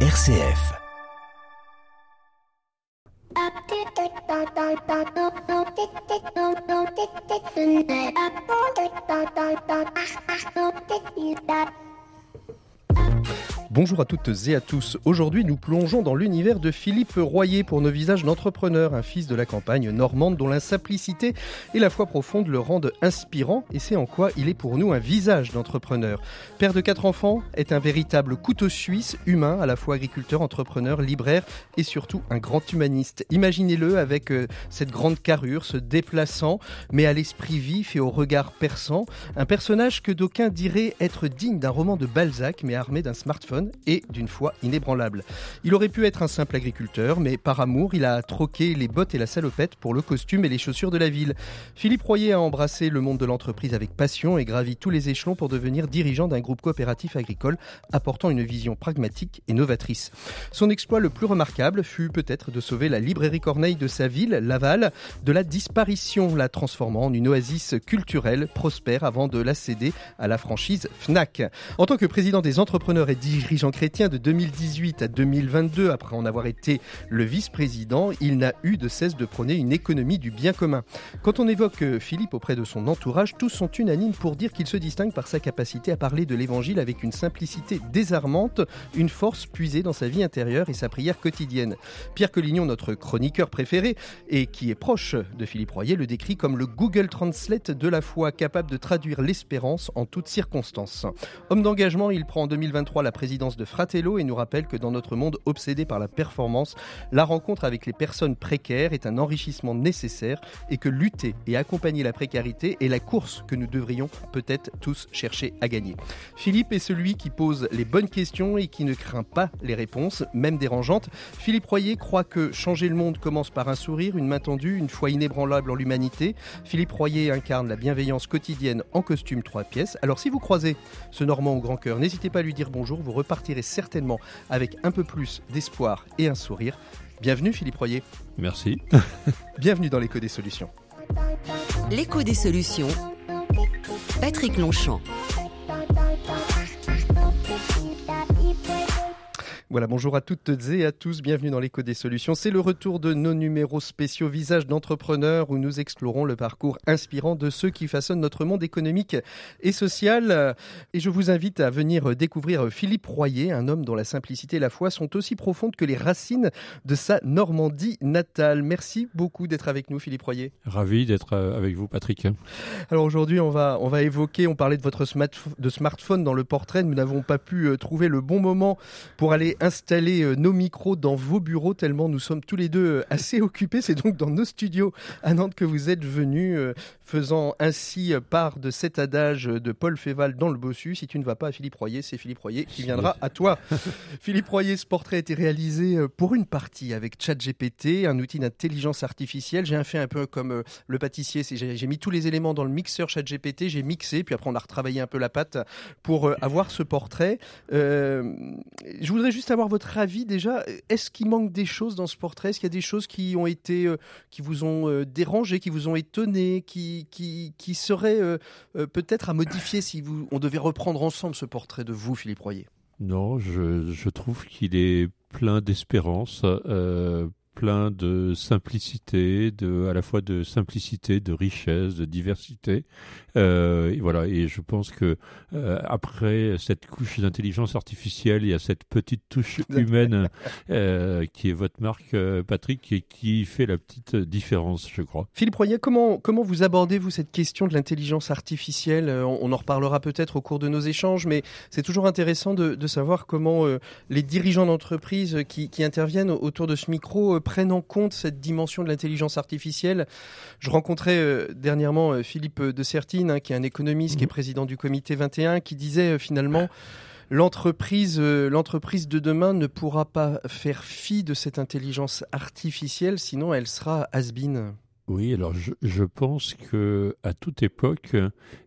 RCF. Bonjour à toutes et à tous. Aujourd'hui, nous plongeons dans l'univers de Philippe Royer pour nos visages d'entrepreneur, un fils de la campagne normande dont la simplicité et la foi profonde le rendent inspirant et c'est en quoi il est pour nous un visage d'entrepreneur. Père de quatre enfants, est un véritable couteau suisse, humain, à la fois agriculteur, entrepreneur, libraire et surtout un grand humaniste. Imaginez-le avec euh, cette grande carrure, se déplaçant, mais à l'esprit vif et au regard perçant. Un personnage que d'aucuns diraient être digne d'un roman de Balzac, mais armé d'un smartphone et d'une foi inébranlable. Il aurait pu être un simple agriculteur, mais par amour, il a troqué les bottes et la salopette pour le costume et les chaussures de la ville. Philippe Royer a embrassé le monde de l'entreprise avec passion et gravi tous les échelons pour devenir dirigeant d'un groupe coopératif agricole apportant une vision pragmatique et novatrice. Son exploit le plus remarquable fut peut-être de sauver la librairie Corneille de sa ville, Laval, de la disparition, la transformant en une oasis culturelle prospère avant de la céder à la franchise FNAC. En tant que président des entrepreneurs et dirigeants Jean Chrétien de 2018 à 2022, après en avoir été le vice-président, il n'a eu de cesse de prôner une économie du bien commun. Quand on évoque euh, Philippe auprès de son entourage, tous sont unanimes pour dire qu'il se distingue par sa capacité à parler de l'évangile avec une simplicité désarmante, une force puisée dans sa vie intérieure et sa prière quotidienne. Pierre Collignon, notre chroniqueur préféré et qui est proche de Philippe Royer, le décrit comme le Google Translate de la foi, capable de traduire l'espérance en toutes circonstances. Homme d'engagement, il prend en 2023 la présidence de Fratello et nous rappelle que dans notre monde obsédé par la performance, la rencontre avec les personnes précaires est un enrichissement nécessaire et que lutter et accompagner la précarité est la course que nous devrions peut-être tous chercher à gagner. Philippe est celui qui pose les bonnes questions et qui ne craint pas les réponses, même dérangeantes. Philippe Royer croit que changer le monde commence par un sourire, une main tendue, une foi inébranlable en l'humanité. Philippe Royer incarne la bienveillance quotidienne en costume trois pièces. Alors si vous croisez ce Normand au grand cœur, n'hésitez pas à lui dire bonjour, vous repartirez certainement avec un peu plus d'espoir et un sourire. Bienvenue Philippe Royer. Merci. Bienvenue dans l'écho des solutions. L'écho des solutions. Patrick Longchamp. Voilà, bonjour à toutes et à tous, bienvenue dans l'écho des solutions. C'est le retour de nos numéros spéciaux Visage d'entrepreneurs où nous explorons le parcours inspirant de ceux qui façonnent notre monde économique et social. Et je vous invite à venir découvrir Philippe Royer, un homme dont la simplicité et la foi sont aussi profondes que les racines de sa Normandie natale. Merci beaucoup d'être avec nous, Philippe Royer. Ravi d'être euh, avec vous, Patrick. Alors aujourd'hui, on va, on va évoquer, on parlait de votre de smartphone dans le portrait. Nous n'avons pas pu euh, trouver le bon moment pour aller installer euh, nos micros dans vos bureaux tellement nous sommes tous les deux euh, assez occupés. C'est donc dans nos studios à Nantes que vous êtes venus, euh, faisant ainsi part de cet adage de Paul Féval dans le Bossu. Si tu ne vas pas à Philippe Royer, c'est Philippe Royer qui viendra à toi. Philippe Royer, ce portrait a été réalisé pour une partie avec ChatGPT, un outil d'intelligence artificielle. J'ai fait un peu comme le pâtissier. J'ai mis tous les éléments dans le mixeur ChatGPT, j'ai mixé, puis après on a retravaillé un peu la pâte pour avoir ce portrait. je voudrais juste avoir votre avis déjà. Est-ce qu'il manque des choses dans ce portrait? Est-ce qu'il y a des choses qui ont été, euh, qui vous ont euh, dérangé, qui vous ont étonné, qui, qui, qui seraient euh, peut-être à modifier si vous, on devait reprendre ensemble ce portrait de vous, Philippe Royer? Non, je, je trouve qu'il est plein d'espérance, plein de simplicité, de, à la fois de simplicité, de richesse, de diversité. Euh, et voilà. Et je pense que euh, après cette couche d'intelligence artificielle, il y a cette petite touche humaine euh, qui est votre marque, Patrick, et qui fait la petite différence, je crois. Philippe Royer, comment comment vous abordez vous cette question de l'intelligence artificielle? On, en reparlera peut-être au cours de nos échanges, mais c'est toujours intéressant de, de savoir comment les dirigeants d'entreprise qui, qui interviennent autour de ce micro prennent en compte cette dimension de l'intelligence artificielle. Je rencontrais euh, dernièrement euh, Philippe de Sertine, hein, qui est un économiste, qui est mhm. président du comité 21, qui disait euh, finalement l'entreprise l'entreprise de demain ne pourra pas faire fi de cette intelligence artificielle, sinon elle sera has-been. Oui, alors je, pense que à toute époque,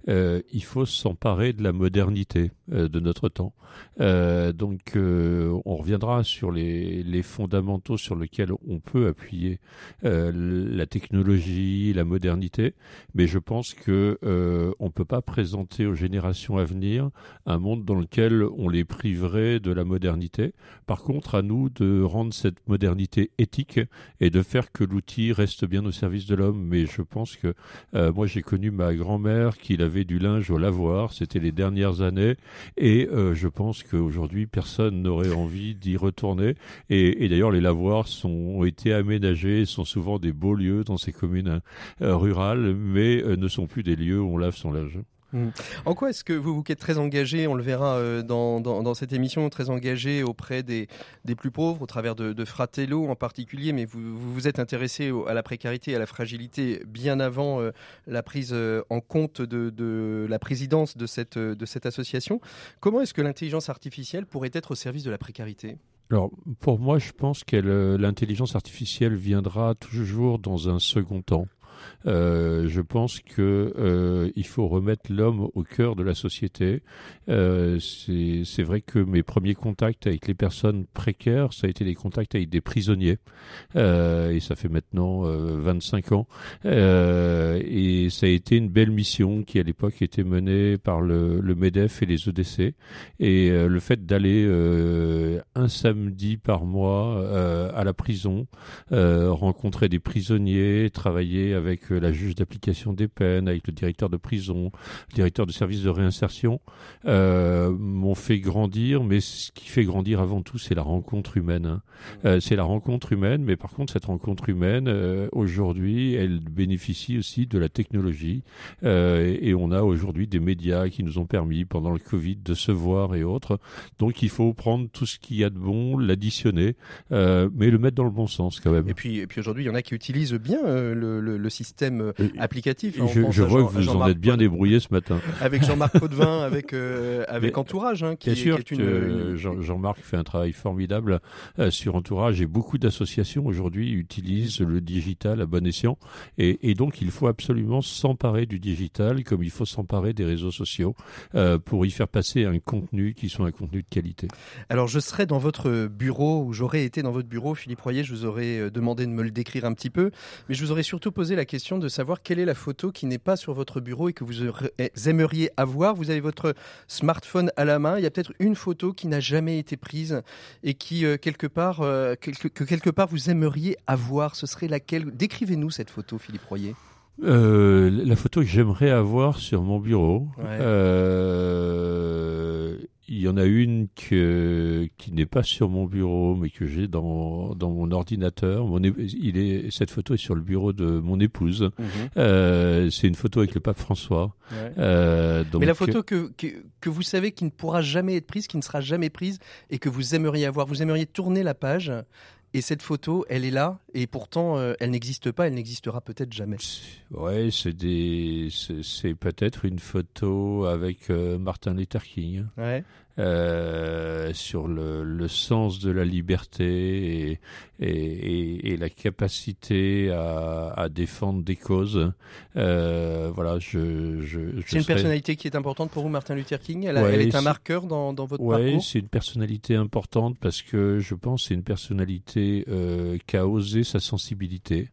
euh, il faut s'emparer de la modernité euh, de notre temps. Euh, donc, on reviendra sur les, fondamentaux sur lesquels on peut appuyer la technologie, la modernité, mais je pense que on peut pas présenter aux générations à venir un monde dans lequel on les priverait de la modernité. Par contre, à nous de rendre cette modernité éthique et de faire que l'outil reste bien au service de l'homme. Mais je pense que euh, moi j'ai connu ma grand-mère qui lavait du linge au lavoir, c'était les dernières années, et euh, je pense qu'aujourd'hui personne n'aurait envie d'y retourner. Et, d'ailleurs les lavoirs sont, ont été aménagés, sont souvent des beaux lieux dans ces communes euh, rurales, mais ne sont plus des lieux où on lave son linge. Mmh. En quoi est-ce que vous, vous êtes très engagé, on le verra euh, dans, cette émission, très engagé auprès des, plus pauvres, au travers de, Fratello en particulier, mais vous vous, êtes intéressé à la précarité, à la fragilité bien avant euh, la prise euh, en compte de, de, la présidence de cette, de cette association. Comment est-ce que l'intelligence artificielle pourrait être au service de la précarité? Alors, pour moi, je pense que l'intelligence artificielle viendra toujours dans un second temps. Euh, je pense que euh, il faut remettre l'homme au cœur de la société. Euh, c'est vrai que mes premiers contacts avec les personnes précaires, ça a été des contacts avec des prisonniers, et ça fait maintenant 25 euh, ans. Et ça a été une belle mission qui à l'époque était menée par le, le, Medef et les EDC. Et le fait d'aller un samedi par mois à la prison, rencontrer des prisonniers, travailler avec avec la juge d'application des peines, avec le directeur de prison, le directeur de service de réinsertion, euh, m'ont fait grandir. Mais ce qui fait grandir avant tout, c'est la rencontre humaine. Hein. Euh, c'est la rencontre humaine, mais par contre, cette rencontre humaine, euh, aujourd'hui, elle bénéficie aussi de la technologie. Euh, et on a aujourd'hui des médias qui nous ont permis, pendant le Covid, de se voir et autres. Donc, il faut prendre tout ce qu'il y a de bon, l'additionner, euh, mais le mettre dans le bon sens quand même. Et puis, et puis aujourd'hui, il y en a qui utilisent bien le, le, le système euh, applicatif. Hein, je, je vois que vous en êtes bien débrouillé ce matin. Avec Jean-Marc Potvin, avec euh, avec Mais, Entourage, hein, qui, bien sûr qui est une, une... Jean-Marc fait un travail formidable euh, sur Entourage et beaucoup d'associations aujourd'hui utilisent le digital à bon escient et, et donc il faut absolument s'emparer du digital comme il faut s'emparer des réseaux sociaux euh, pour y faire passer un contenu qui soit un contenu de qualité. Alors je serai dans votre bureau ou j'aurais été dans votre bureau, Philippe Royer, je vous aurais euh, demandé de me le décrire un petit peu, mais je vous aurais surtout posé la question de savoir quelle est la photo qui n'est pas sur votre bureau et que vous aimeriez avoir. Vous avez votre smartphone à la main. Il y a peut-être une photo qui n'a jamais été prise et qui euh, quelque part euh, que quelque part vous aimeriez avoir. Ce serait laquelle? Décrivez-nous cette photo, Philippe Royer. Euh, la photo que j'aimerais avoir sur mon bureau. Ouais. Euh, il y en a une que, qui n'est pas sur mon bureau, mais que j'ai dans, dans mon ordinateur. Mon, il est, cette photo est sur le bureau de mon épouse. -hmm. euh, c'est une photo avec le pape François. Ouais. Donc, mais la photo que, que, que, vous savez qui ne pourra jamais être prise, qui ne sera jamais prise, et que vous aimeriez avoir, vous aimeriez tourner la page et cette photo, elle est là, et pourtant, euh, elle n'existe pas, elle n'existera peut-être jamais. Ouais, c'est des, c'est peut-être une photo avec euh, Martin Luther King. Ouais. Euh, sur le, le, sens de la liberté et, et, et, et la capacité à, à, défendre des causes. Euh, voilà, je. je, je c'est une serais... personnalité qui est importante pour vous, Martin Luther King. Elle, ouais, elle est un marqueur dans, dans votre ouais, parcours? c'est une personnalité importante parce que je pense c'est une personnalité euh, qui a osé sa sensibilité.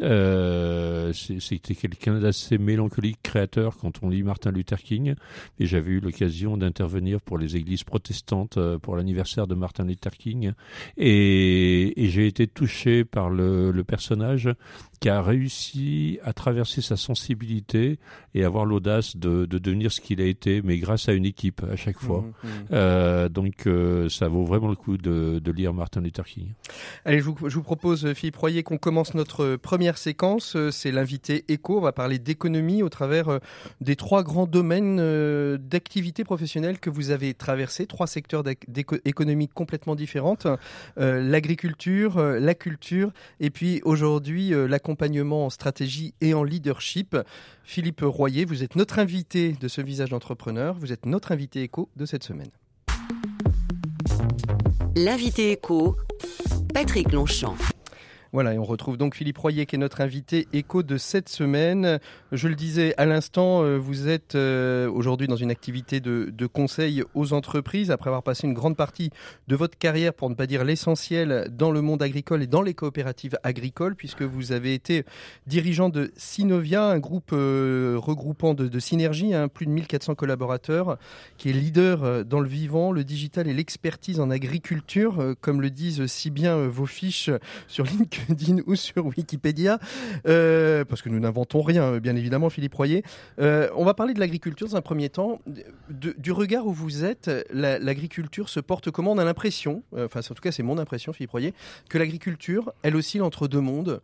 Euh, C'était quelqu'un d'assez mélancolique, créateur quand on lit Martin Luther King. Et j'avais eu l'occasion d'intervenir pour les églises protestantes euh, pour l'anniversaire de Martin Luther King. Et, et j'ai été touché par le, le, personnage qui a réussi à traverser sa sensibilité et avoir l'audace de, de, devenir ce qu'il a été, mais grâce à une équipe à chaque fois. Mmh, mmh. Euh, donc euh, ça vaut vraiment le coup de, de, lire Martin Luther King. Allez, je vous, je vous propose, Philippe Royer, qu'on commence notre première séquence. C'est l'invité éco. On va parler d'économie au travers euh, des trois grands domaines euh, d'activité professionnelle que vous avez traversés, trois secteurs d'économie complètement différentes euh, l'agriculture, la culture, et puis aujourd'hui l'accompagnement en stratégie et en leadership. Philippe Royer, vous êtes notre invité de ce visage d'entrepreneur. Vous êtes notre invité éco de cette semaine. L'invité éco, Patrick Longchamp. Voilà, et on retrouve donc Philippe Royer qui est notre invité écho de cette semaine. Je le disais à l'instant, euh, vous êtes euh, aujourd'hui dans une activité de, conseil aux entreprises après avoir passé une grande partie de votre carrière, pour ne pas dire l'essentiel, dans le monde agricole et dans les coopératives agricoles, puisque vous avez été dirigeant de Synovia, un groupe euh, regroupant de, de synergie, hein, plus de 1400 collaborateurs, qui est leader dans le vivant, le digital et l'expertise en agriculture, comme le disent si bien vos fiches sur LinkedIn ou sur Wikipédia, euh, parce que nous n'inventons rien, bien évidemment, Philippe Royer. Euh, on va parler de l'agriculture dans un premier temps. du regard où vous êtes, l'agriculture se porte comment? On a l'impression, euh, enfin en tout cas c'est mon impression, Philippe Royer, que l'agriculture, elle oscille entre deux mondes.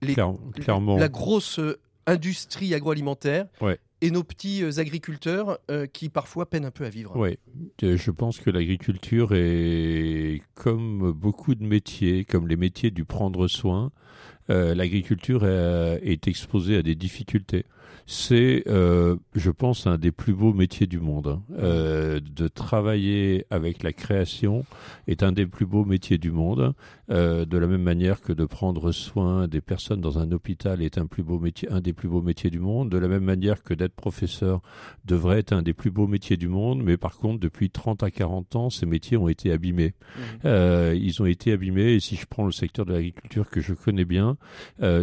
Les, clairement. La grosse industrie agroalimentaire ouais et nos petits euh, agriculteurs euh, qui parfois peinent un peu à vivre. Oui, je pense que l'agriculture est comme beaucoup de métiers, comme les métiers du prendre soin, euh, l'agriculture est exposée à des difficultés c'est, euh, je pense, un des plus beaux métiers du monde. Hein. Euh, de travailler avec la création est un des plus beaux métiers du monde. Euh, de la même manière que de prendre soin des personnes dans un hôpital est un plus beau métier, un des plus beaux métiers du monde. De la même manière que d'être professeur devrait être un des plus beaux métiers du monde. Mais par contre, depuis 30 à 40 ans, ces métiers ont été abîmés. Mmh. ils ont été abîmés. Et si je prends le secteur de l'agriculture que je connais bien,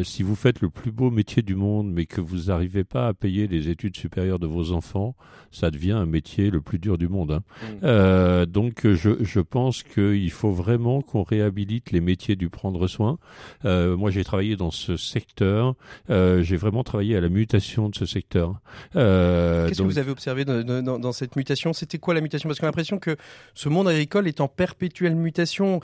si vous faites le plus beau métier du monde, mais que vous arrivez pas à payer les études supérieures de vos enfants, ça devient un métier le plus dur du monde. Hein. Mmh. Euh, donc je, je pense qu'il faut vraiment qu'on réhabilite les métiers du prendre soin. Euh, moi j'ai travaillé dans ce secteur, euh, j'ai vraiment travaillé à la mutation de ce secteur. Qu'est-ce que vous avez observé dans, dans, dans cette mutation? C'était quoi la mutation? Parce qu'on a l'impression que ce monde agricole est en perpétuelle mutation.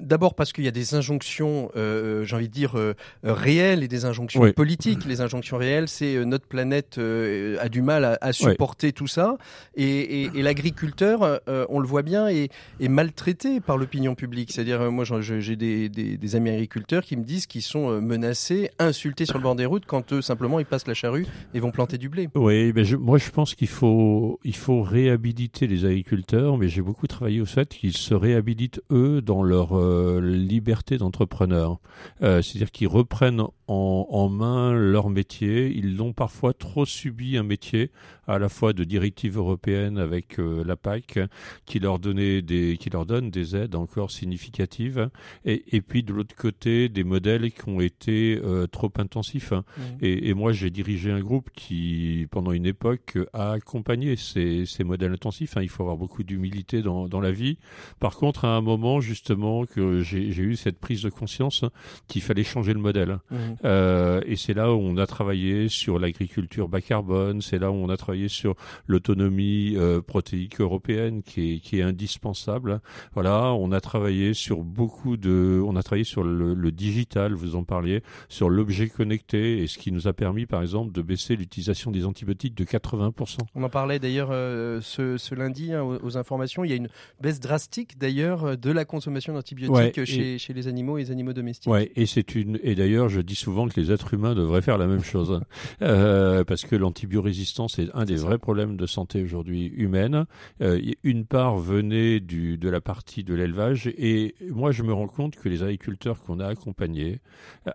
D'abord parce qu'il y a des injonctions, j'ai envie de dire, réelles et des injonctions politiques. Les injonctions réelles, c'est notre planète euh, a du mal à, supporter tout ça. Et, l'agriculteur, euh, on le voit bien, est, maltraité par l'opinion publique. C'est-à-dire, euh, moi, j'ai des, amis agriculteurs qui me disent qu'ils sont menacés, insultés sur le bord des routes quand eux, simplement, ils passent la charrue et vont planter du blé. Oui, ben moi, je pense qu'il faut, il faut réhabiliter les agriculteurs, mais j'ai beaucoup travaillé au fait qu'ils se réhabilitent, eux, dans leur liberté d'entrepreneur. C'est-à-dire qu'ils reprennent en, en main leur métier. Ils l'ont parfois trop subi un métier à la fois de directives européennes avec euh, la PAC qui leur donnait des qui leur donne des aides encore significatives et, et puis de l'autre côté des modèles qui ont été euh, trop intensifs mmh. et, et, moi j'ai dirigé un groupe qui pendant une époque a accompagné ces, ces modèles intensifs hein. il faut avoir beaucoup d'humilité dans, dans la vie par contre à un moment justement que j'ai eu cette prise de conscience qu'il fallait changer le modèle mmh. euh, et c'est là où on a travaillé sur l'agriculture culture bas carbone. C'est là où on a travaillé sur l'autonomie euh, protéique européenne qui est, qui est indispensable. Voilà, on a travaillé sur beaucoup de, on a travaillé sur le, le digital, vous en parliez, sur l'objet connecté et ce qui nous a permis, par exemple, de baisser l'utilisation des antibiotiques de 80%. On en parlait d'ailleurs euh, ce, ce, lundi hein, aux, informations. Il y a une baisse drastique d'ailleurs de la consommation d'antibiotiques chez, chez, les animaux et les animaux domestiques. Ouais, et c'est une, et d'ailleurs, je dis souvent que les êtres humains devraient faire la même chose. Euh, euh, parce que l'antibiorésistance est un des vrais problèmes de santé aujourd'hui humaine. Euh, une part venait du, de la partie de l'élevage et moi je me rends compte que les agriculteurs qu'on a accompagnés,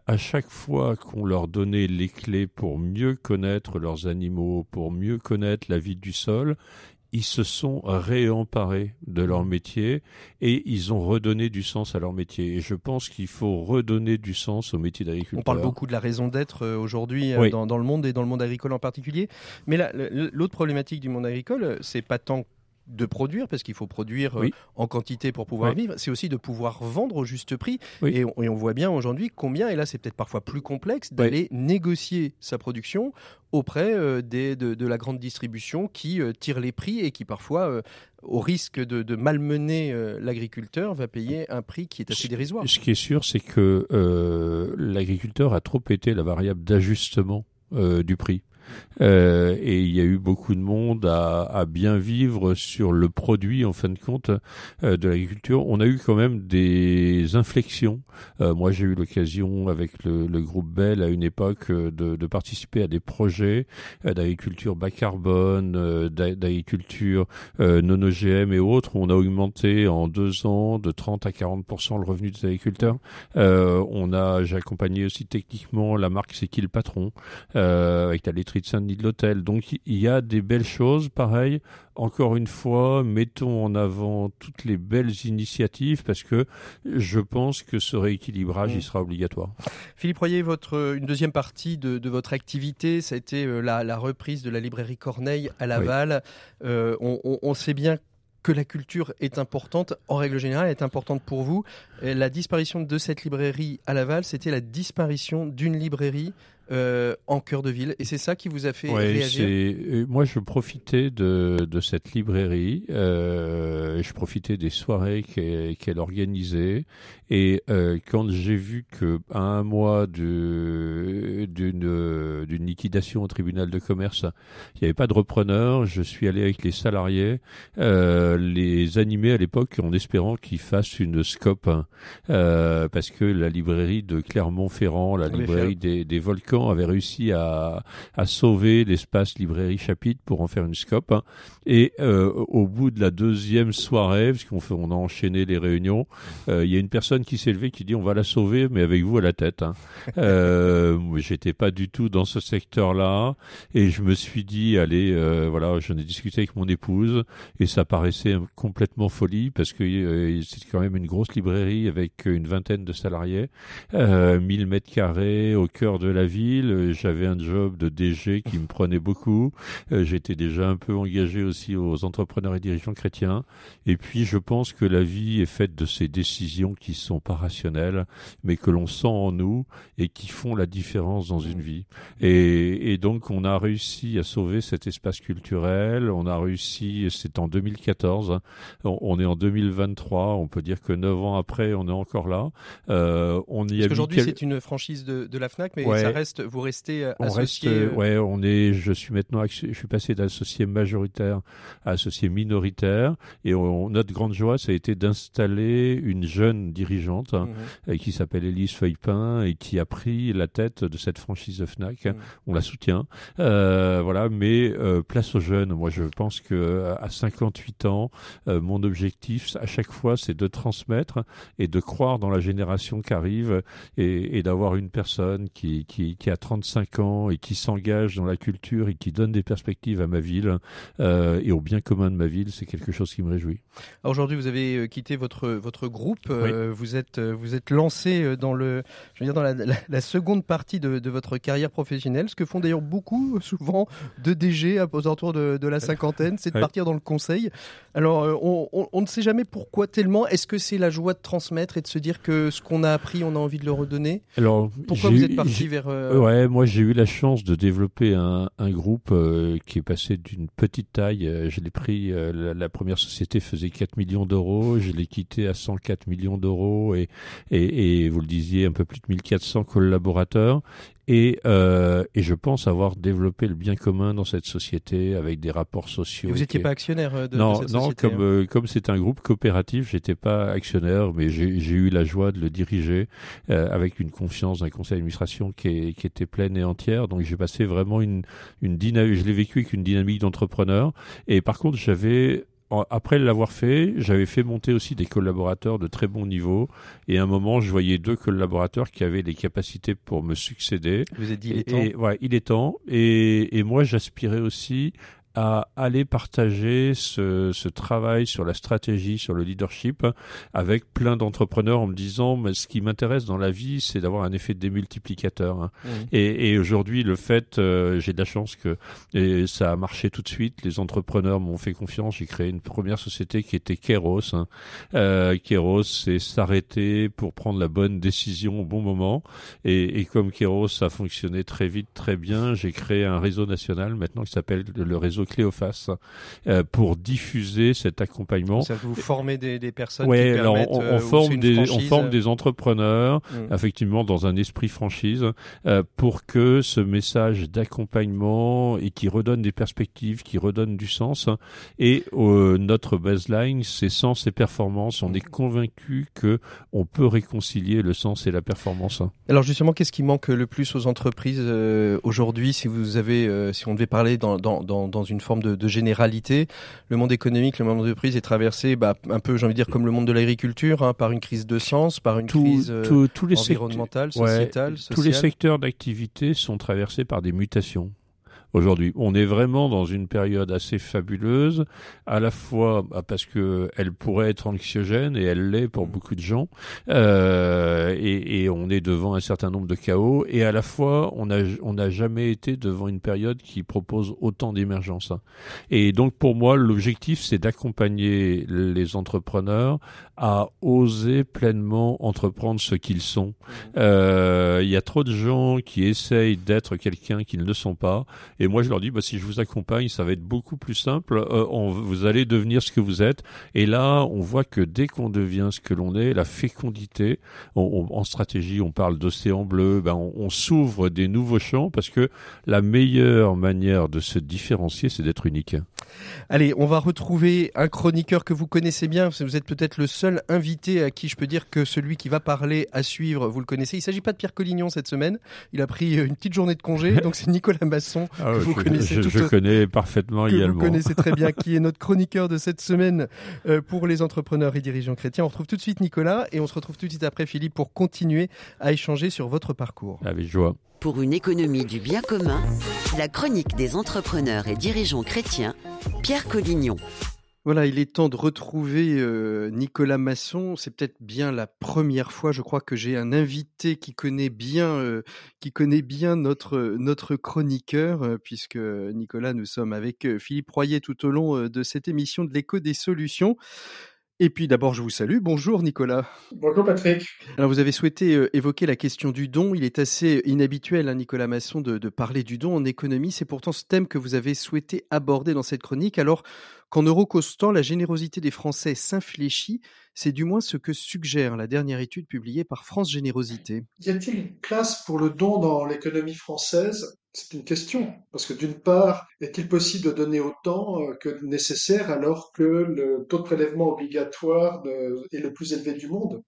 à chaque fois qu'on leur donnait les clés pour mieux connaître leurs animaux, pour mieux connaître la vie du sol, ils se sont réemparés de leur métier et ils ont redonné du sens à leur métier. Et je pense qu'il faut redonner du sens au métier d'agriculteur. On parle beaucoup de la raison d'être euh, aujourd'hui euh, dans, dans, le monde et dans le monde agricole en particulier. Mais l'autre problématique du monde agricole, c'est pas tant de produire, parce qu'il faut produire euh, en quantité pour pouvoir vivre, c'est aussi de pouvoir vendre au juste prix. Et, on, voit bien aujourd'hui combien, et là c'est peut-être parfois plus complexe, d'aller négocier sa production auprès euh, des, de, la grande distribution qui euh, tire les prix et qui parfois, au risque de, malmener l'agriculteur, va payer un prix qui est assez dérisoire. Ce qui est sûr, c'est que l'agriculteur a trop été la variable d'ajustement du prix. Euh, et il y a eu beaucoup de monde à, bien vivre sur le produit en fin de compte euh, de l'agriculture. On a eu quand même des inflexions. Euh, moi, j'ai eu l'occasion avec le, groupe Bell à une époque de, de participer à des projets d'agriculture bas carbone, d'agriculture non OGM et autres. On a augmenté en deux ans de 30 à 40% le revenu des agriculteurs. on a, j'ai accompagné aussi techniquement la marque C'est qui le patron avec la laiterie de Saint-Denis de l'Hôtel. Donc il y a des belles choses, pareil. Encore une fois, mettons en avant toutes les belles initiatives parce que je pense que ce rééquilibrage, il mm. sera obligatoire. Philippe Royer, votre, une deuxième partie de, votre activité, ça a été euh, la, reprise de la librairie Corneille à Laval. Euh, on, sait bien que la culture est importante, en règle générale, est importante pour vous. la disparition de cette librairie à Laval, c'était la disparition d'une librairie euh, en cœur de ville. Et c'est ça qui vous a fait réagir? euh, Moi, je profitais de, de cette librairie. Euh, je profitais des soirées qu'elle organisait. Et euh, quand j'ai vu que à un mois d'une liquidation au tribunal de commerce, il n'y avait pas de repreneur, je suis allé avec les salariés, les animer à l'époque en espérant qu'ils fassent une scope, hein. parce que la librairie de Clermont-Ferrand, la librairie des, des volcans avait réussi à, à sauver l'espace librairie chapitre pour en faire une scope. Hein. Et euh, au bout de la deuxième soirée, parce qu'on on a enchaîné les réunions, euh, il y a une personne qui s'est levée qui dit on va la sauver, mais avec vous à la tête. Hein. euh, J'étais pas du tout dans ce secteur-là, et je me suis dit allez, euh, voilà, j'en ai discuté avec mon épouse, et ça paraissait complètement folie parce que c'est quand même une grosse librairie avec une vingtaine de salariés, 1000 mètres carrés au cœur de la ville euh, j'avais un job de DG qui me prenait beaucoup. Euh, j'étais déjà un peu engagé aussi aux entrepreneurs et dirigeants chrétiens. Et puis, je pense que la vie est faite de ces décisions qui sont pas rationnelles, mais que l'on sent en nous et qui font la différence dans une vie. Et, et donc, on a réussi à sauver cet espace culturel. On a réussi, c'est en 2014. Hein. On, est en 2023. On peut dire que neuf ans après, on est encore là. Euh, on y Parce qu'aujourd'hui, c'est une franchise de, de la Fnac, mais ça reste vous restez euh, associé. Euh, ouais, on est. Je suis maintenant, je suis passé d'associé majoritaire à associé minoritaire, et notre grande joie, ça a été d'installer une jeune dirigeante hein, mhm. euh, qui s'appelle Elise Feuillepin et qui a pris la tête de cette franchise de Fnac. Mhm. On la soutient, euh, voilà. Mais place aux jeunes. Moi, je pense que à 58 ans, mon objectif, à chaque fois, c'est de transmettre et de croire dans la génération qui arrive et, et d'avoir une personne qui, qui, qui a 35 ans et qui s'engage dans la culture et qui donne des perspectives à ma ville euh, et au bien commun de ma ville, c'est quelque chose qui me réjouit. Aujourd'hui, vous avez euh, quitté votre votre groupe, euh, vous êtes vous êtes lancé dans le je veux dire dans la, la, seconde partie de, de, votre carrière professionnelle, ce que font d'ailleurs beaucoup souvent de DG aux alentours de, de la cinquantaine, c'est de partir dans le conseil. Alors on, on, on, ne sait jamais pourquoi tellement. Est-ce que c'est la joie de transmettre et de se dire que ce qu'on a appris, on a envie de le redonner? Alors pourquoi vous êtes parti vers euh, ouais, moi j'ai eu la chance de développer un, un groupe euh, qui est passé d'une petite taille. Euh, je l'ai pris, la, première société faisait 4 millions d'euros, je l'ai quitté à 104 millions d'euros et, et, et, vous le disiez, un peu plus de 1400 collaborateurs. Et, euh, et je pense avoir développé le bien commun dans cette société avec des rapports sociaux. vous n'étiez pas actionnaire de, non, de cette non, société comme hein comme c'est un groupe coopératif, j'étais pas actionnaire, mais j'ai eu la joie de le diriger euh, avec une confiance d'un conseil d'administration qui, qui était pleine et entière. Donc j'ai passé vraiment une une dynamique. Je l'ai vécu avec une dynamique d'entrepreneur. Et par contre, j'avais après l'avoir fait, j'avais fait monter aussi des collaborateurs de très bon niveau. Et à un moment, je voyais deux collaborateurs qui avaient les capacités pour me succéder. Vous avez dit, il est temps. Et, ouais, il est temps. Et, et moi, j'aspirais aussi à aller partager ce, ce, travail sur la stratégie, sur le leadership avec plein d'entrepreneurs en me disant mais ce qui m'intéresse dans la vie c'est d'avoir un effet démultiplicateur. Hein. Mmh. Et, et aujourd'hui le fait, euh, j'ai de la chance que et ça a marché tout de suite, les entrepreneurs m'ont fait confiance, j'ai créé une première société qui était Keros. Hein. Euh, Keros c'est s'arrêter pour prendre la bonne décision au bon moment et, et comme Keros a fonctionné très vite, très bien, j'ai créé un réseau national maintenant qui s'appelle le réseau Cléophas pour diffuser cet accompagnement. Ça vous formez des, des personnes ouais, qui alors permettent, on, euh, on forme des on franchise, forme euh, des entrepreneurs Mm. effectivement dans un esprit franchise euh, pour que ce message d'accompagnement et qui redonne des perspectives, qui redonne du sens et euh, notre baseline c'est sens et performance. On est convaincu que on peut réconcilier le sens et la performance. Alors justement, qu'est-ce qui manque le plus aux entreprises euh, aujourd'hui Si vous avez, euh, si on devait parler dans, dans, dans, dans une forme de, de généralité, le monde économique, le monde d'entreprise est traversé, bah, un peu, j'ai envie de dire, comme le monde de l'agriculture, hein, par une crise de sens, par une Tout- crise tout- tous les secteurs- environnementale, Ouais, sociétale, tous les sociale. secteurs d'activité sont traversés par des mutations. Aujourd'hui, on est vraiment dans une période assez fabuleuse, à la fois bah, parce que elle pourrait être anxiogène et elle l'est pour beaucoup de gens, euh, et, et on est devant un certain nombre de chaos, et à la fois on n'a jamais été devant une période qui propose autant d'émergence. hein. Et donc pour moi, l'objectif c'est d'accompagner les entrepreneurs à oser pleinement entreprendre ce qu'ils sont. Euh, Il y a trop de gens qui essayent d'être quelqu'un qu'ils ne sont pas. Et moi, je leur dis, bah, si je vous accompagne, ça va être beaucoup plus simple. Euh, vous allez devenir ce que vous êtes. Et là, on voit que dès qu'on devient ce que l'on est, la fécondité, on- on- en stratégie, on parle d'océan bleu, ben, on s'ouvre des nouveaux champs parce que la meilleure manière de se différencier, c'est d'être unique. Allez, on va retrouver un chroniqueur que vous connaissez bien. Vous êtes peut-être le seul invité à qui je peux dire que celui qui va parler à suivre, vous le connaissez. Il s'agit pas de Pierre Collignon cette semaine. Il a pris une petite journée de congé. donc c'est Nicolas Masson Ah que vous je, connaissez je- je connais parfaitement que également. vous connaissez très bien, qui est notre chroniqueur de cette semaine euh, pour les entrepreneurs et dirigeants chrétiens. On retrouve tout de suite Nicolas et on se retrouve tout de suite après Philippe pour continuer à échanger sur votre parcours. Avec joie. Pour une économie du bien commun, la chronique des entrepreneurs et dirigeants chrétiens, Pierre Collignon. Voilà, il est temps de retrouver euh, Nicolas Masson. C'est peut-être bien la première fois, je crois, que j'ai un invité qui connaît bien, euh, notre chroniqueur, euh, puisque Nicolas, nous sommes avec Philippe Royer tout au long de cette émission de l'écho des solutions. Et puis d'abord, je vous salue. Bonjour Nicolas. Bonjour Patrick. Alors vous avez souhaité euh, évoquer la question du don. Il est assez inhabituel, hein, Nicolas Masson, de, de parler du don en économie. C'est pourtant ce thème que vous avez souhaité aborder dans cette chronique. Alors qu'en eurocostant, la générosité des Français s'infléchit, c'est du moins ce que suggère la dernière étude publiée par France Générosité. Y a-t-il une place pour le don dans l'économie française? C'est une question. Parce que d'une part, est-il possible de donner autant euh, que nécessaire alors que le taux de prélèvement obligatoire de- est le plus élevé du monde?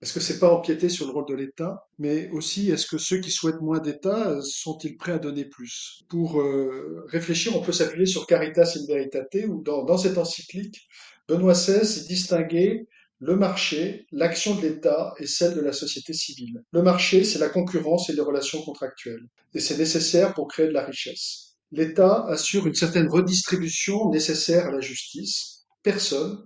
Est-ce que c'est pas empiéter sur le rôle de l'État? Mais aussi, est-ce que ceux qui souhaitent moins d'État euh, sont-ils prêts à donner plus? Pour euh, réfléchir, on peut s'appuyer sur Caritas in Veritate, où dans, dans cette encyclique, Benoît XVI distinguait le marché, l'action de l'État et celle de la société civile. Le marché, c'est la concurrence et les relations contractuelles. Et c'est nécessaire pour créer de la richesse. L'État assure une certaine redistribution nécessaire à la justice. Personne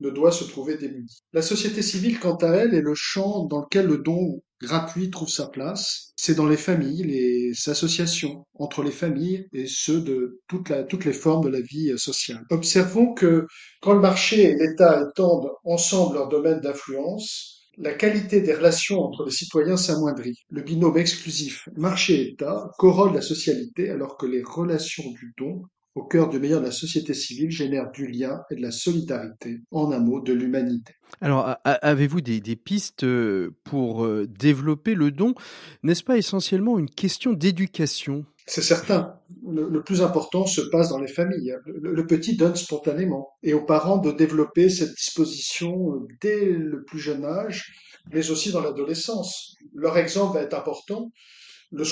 ne doit se trouver démuni. La société civile, quant à elle, est le champ dans lequel le don gratuit trouve sa place. C'est dans les familles, les associations, entre les familles et ceux de toutes les formes de la vie euh, sociale. Observons que quand le marché et l'État étendent ensemble leur domaine d'influence, la qualité des relations entre les citoyens s'amoindrit. Le binôme exclusif marché-État corrode la socialité alors que les relations du don au cœur du meilleur de la société civile génèrent du lien et de la solidarité, en un mot, de l'humanité. Alors, avez-vous des, des pistes euh, pour euh, développer le don? N'est-ce pas essentiellement une question d'éducation? C'est certain. Le, le plus important se passe dans les familles. Le, le petit donne spontanément. Et aux parents de développer cette disposition euh, dès le plus jeune âge, mais aussi dans l'adolescence. Leur exemple va être important. Le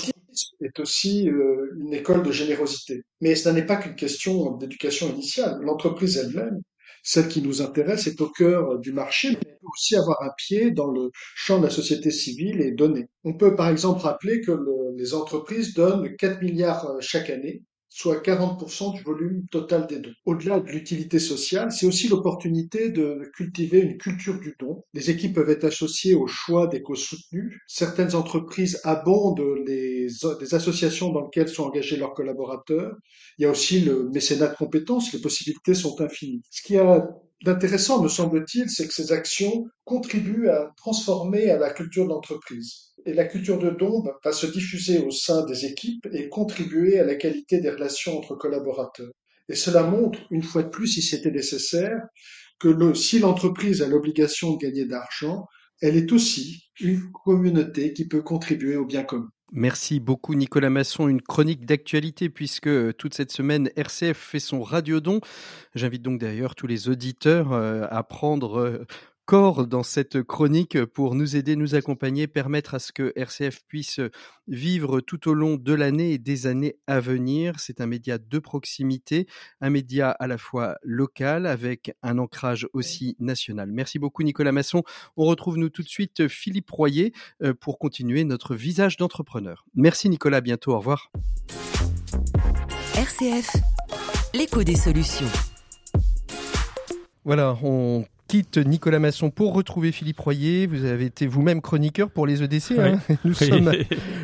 est aussi euh, une école de générosité. Mais ce n'est pas qu'une question d'éducation initiale. L'entreprise elle-même, celle qui nous intéresse, est au cœur du marché, mais elle peut aussi avoir un pied dans le champ de la société civile et donner. On peut par exemple rappeler que le- les entreprises donnent 4 milliards euh, chaque année, soit 40% du volume total des dons. Au-delà de l'utilité sociale, c'est aussi l'opportunité de cultiver une culture du don. Les équipes peuvent être associées au choix des causes soutenues. Certaines entreprises abondent les, associations dans lesquelles sont engagés leurs collaborateurs. Il y a aussi le mécénat de compétences, les possibilités sont infinies. Ce qui a d'intéressant, me semble-t-il, c'est que ces actions contribuent à transformer à la culture de l'entreprise. Et la culture de don va se diffuser au sein des équipes et contribuer à la qualité des relations entre collaborateurs. Et cela montre, une fois de plus, si c'était nécessaire, que si l'entreprise a l'obligation de gagner d'argent, elle est aussi une communauté qui peut contribuer au bien commun. Merci beaucoup Nicolas Masson, une chronique d'actualité puisque euh, toute cette semaine RCF fait son radiodon. J'invite donc d'ailleurs tous les auditeurs euh, à prendre euh, corps dans cette chronique pour nous aider, nous accompagner, permettre à ce que RCF puisse vivre tout au long de l'année et des années à venir. C'est un média de proximité, un média à la fois local avec un ancrage aussi national. Merci beaucoup Nicolas Masson. On retrouve nous tout de suite Philippe Royer euh, pour continuer notre visage d'entrepreneur. Merci Nicolas, à bientôt, au revoir. RCF, l'écho des solutions. Voilà, on quitte Nicolas Masson pour retrouver Philippe Royer. Vous avez été vous-même chroniqueur pour les EDC. Hein. nous, sommes,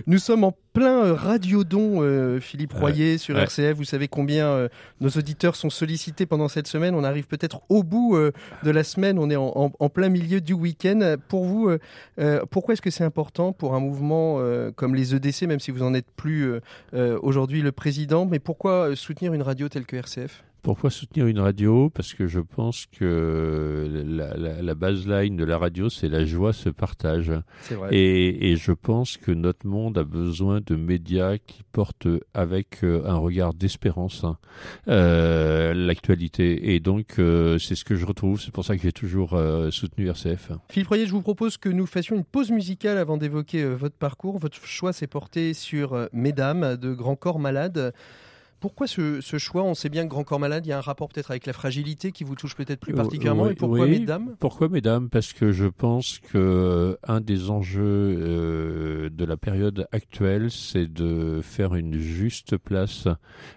nous sommes en plein euh, radiodon, euh, Philippe Royer, sur RCF. Vous savez combien euh, nos auditeurs sont sollicités pendant cette semaine. On arrive peut-être au bout de la semaine. On est en, en, plein milieu du week-end. Pour vous, pourquoi est-ce que c'est important pour un mouvement comme les EDC, même si vous n'en êtes plus aujourd'hui le président, mais pourquoi soutenir une radio telle que RCF pourquoi soutenir une radio? Parce que je pense que la, la, la baseline de la radio, c'est la joie se partage. Vrai. Et, et, je pense que notre monde a besoin de médias qui portent avec euh, un regard d'espérance hein, euh, l'actualité. Et donc, euh, c'est ce que je retrouve. C'est pour ça que j'ai toujours euh, soutenu RCF. Philippe Royer, je vous propose que nous fassions une pause musicale avant d'évoquer votre parcours. Votre choix s'est porté sur Mesdames de Grand Corps Malade. Pourquoi ce, ce, choix On sait bien que Grand Corps Malade, il y a un rapport peut-être avec la fragilité qui vous touche peut-être plus particulièrement. Euh, oui, et pourquoi oui. Mesdames? Pourquoi Mesdames? Parce que je pense que un des enjeux euh, de la période actuelle, c'est de faire une juste place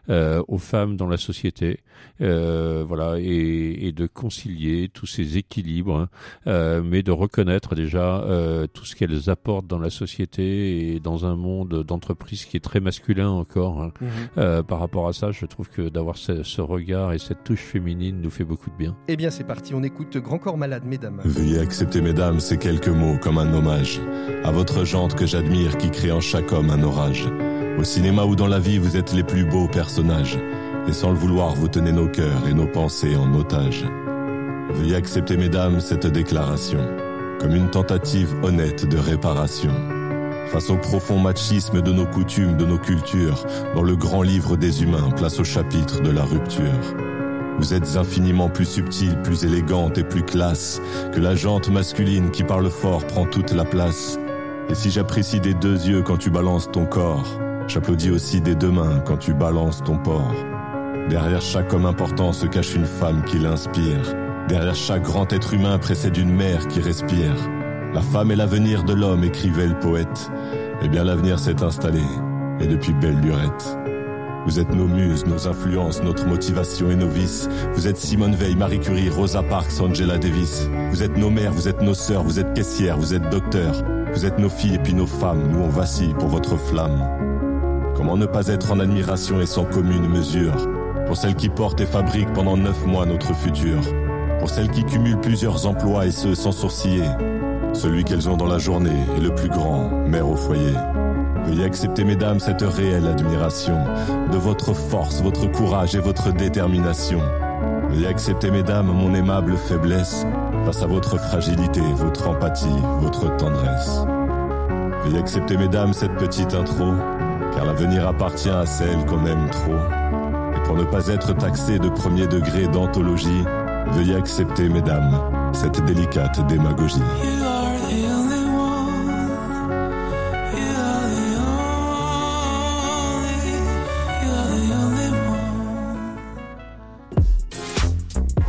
euh, aux femmes dans la société, euh, voilà, et, et, de concilier tous ces équilibres, hein, mais de reconnaître déjà tout ce qu'elles apportent dans la société et dans un monde d'entreprise qui est très masculin encore hein, mmh. par rapport rapport à ça, je trouve que d'avoir ce, ce, regard et cette touche féminine nous fait beaucoup de bien. Eh bien, c'est parti, on écoute Grand Corps Malade, mesdames. Veuillez accepter, mesdames, ces quelques mots comme un hommage à votre jante que j'admire qui crée en chaque homme un orage. Au cinéma ou dans la vie, vous êtes les plus beaux personnages. Et sans le vouloir, vous tenez nos cœurs et nos pensées en otage. Veuillez accepter, mesdames, cette déclaration comme une tentative honnête de réparation face au profond machisme de nos coutumes, de nos cultures, dans le grand livre des humains, place au chapitre de la rupture. Vous êtes infiniment plus subtile, plus élégante et plus classe que la jante masculine qui parle fort prend toute la place. Et si j'apprécie des deux yeux quand tu balances ton corps, j'applaudis aussi des deux mains quand tu balances ton porc. Derrière chaque homme important se cache une femme qui l'inspire. Derrière chaque grand être humain précède une mère qui respire. La femme est l'avenir de l'homme, écrivait le poète. Eh bien, l'avenir s'est installé, et depuis belle lurette. Vous êtes nos muses, nos influences, notre motivation et nos vices. Vous êtes Simone Veil, Marie Curie, Rosa Parks, Angela Davis. Vous êtes nos mères, vous êtes nos sœurs, vous êtes caissières, vous êtes docteurs. Vous êtes nos filles et puis nos femmes, nous on vacille pour votre flamme. Comment ne pas être en admiration et sans commune mesure? Pour celles qui portent et fabriquent pendant neuf mois notre futur. Pour celles qui cumulent plusieurs emplois et ce sans sourciller. Celui qu'elles ont dans la journée est le plus grand, mère au foyer. Veuillez accepter, mesdames, cette réelle admiration de votre force, votre courage et votre détermination. Veuillez accepter, mesdames, mon aimable faiblesse face à votre fragilité, votre empathie, votre tendresse. Veuillez accepter, mesdames, cette petite intro, car l'avenir appartient à celle qu'on aime trop. Et pour ne pas être taxé de premier degré d'anthologie, veuillez accepter, mesdames, cette délicate démagogie.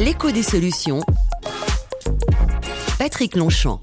L'écho des solutions. Patrick Longchamp.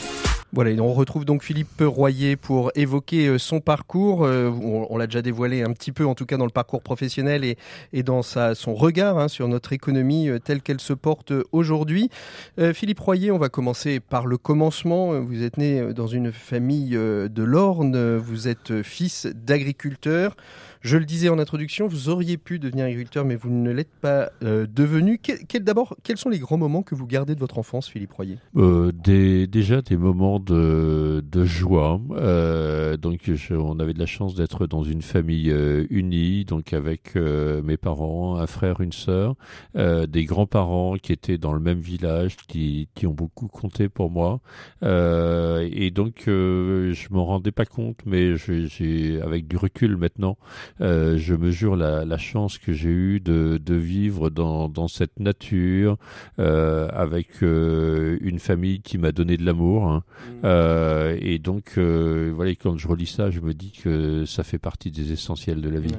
Voilà, on retrouve donc Philippe Royer pour évoquer son parcours. On, on l'a déjà dévoilé un petit peu, en tout cas dans le parcours professionnel et, dans son regard hein, sur notre économie telle qu'elle se porte aujourd'hui. Euh, Philippe Royer, on va commencer par le commencement. Vous êtes né dans une famille de l'Orne, vous êtes fils d'agriculteur. Je le disais en introduction, vous auriez pu devenir agriculteur, mais vous ne l'êtes pas euh, devenu. Quel, D'abord, quels sont les grands moments que vous gardez de votre enfance, Philippe Royer? Euh, Déjà des moments moment de, joie. Euh, donc, on avait de la chance d'être dans une famille unie, donc avec mes parents, un frère, une sœur, des grands-parents qui étaient dans le même village, qui, qui ont beaucoup compté pour moi. et donc, je m'en rendais pas compte, mais j'ai, avec du recul maintenant, je mesure la, la chance que j'ai eue de, de vivre dans, dans cette nature, avec une famille qui m'a donné de l'amour. Hein. Mm. Euh, et donc, euh, voilà, quand je relis ça, je me dis que ça fait partie des essentiels de la vie.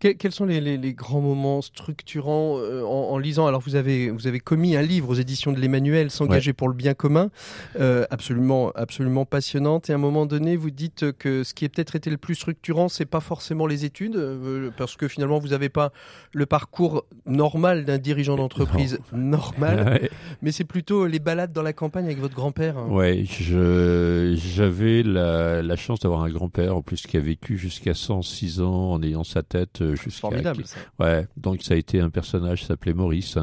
quels sont les, grands moments structurants euh, en, lisant? Alors, vous avez, vous avez commis un livre aux éditions de l'Emmanuel, S'engager pour le bien commun, absolument, absolument passionnante. Et à un moment donné, vous dites que ce qui a peut-être été le plus structurant, c'est pas forcément les études, parce que finalement, vous n'avez pas le parcours normal d'un dirigeant d'entreprise normal, mais c'est plutôt les balades dans la campagne avec votre grand-père. Ouais, j'avais la, la, chance d'avoir un grand-père en plus qui a vécu jusqu'à 106 ans en ayant sa tête euh, jusqu'à. Formidable. Ça. Ouais, donc ça a été un personnage s'appelait Maurice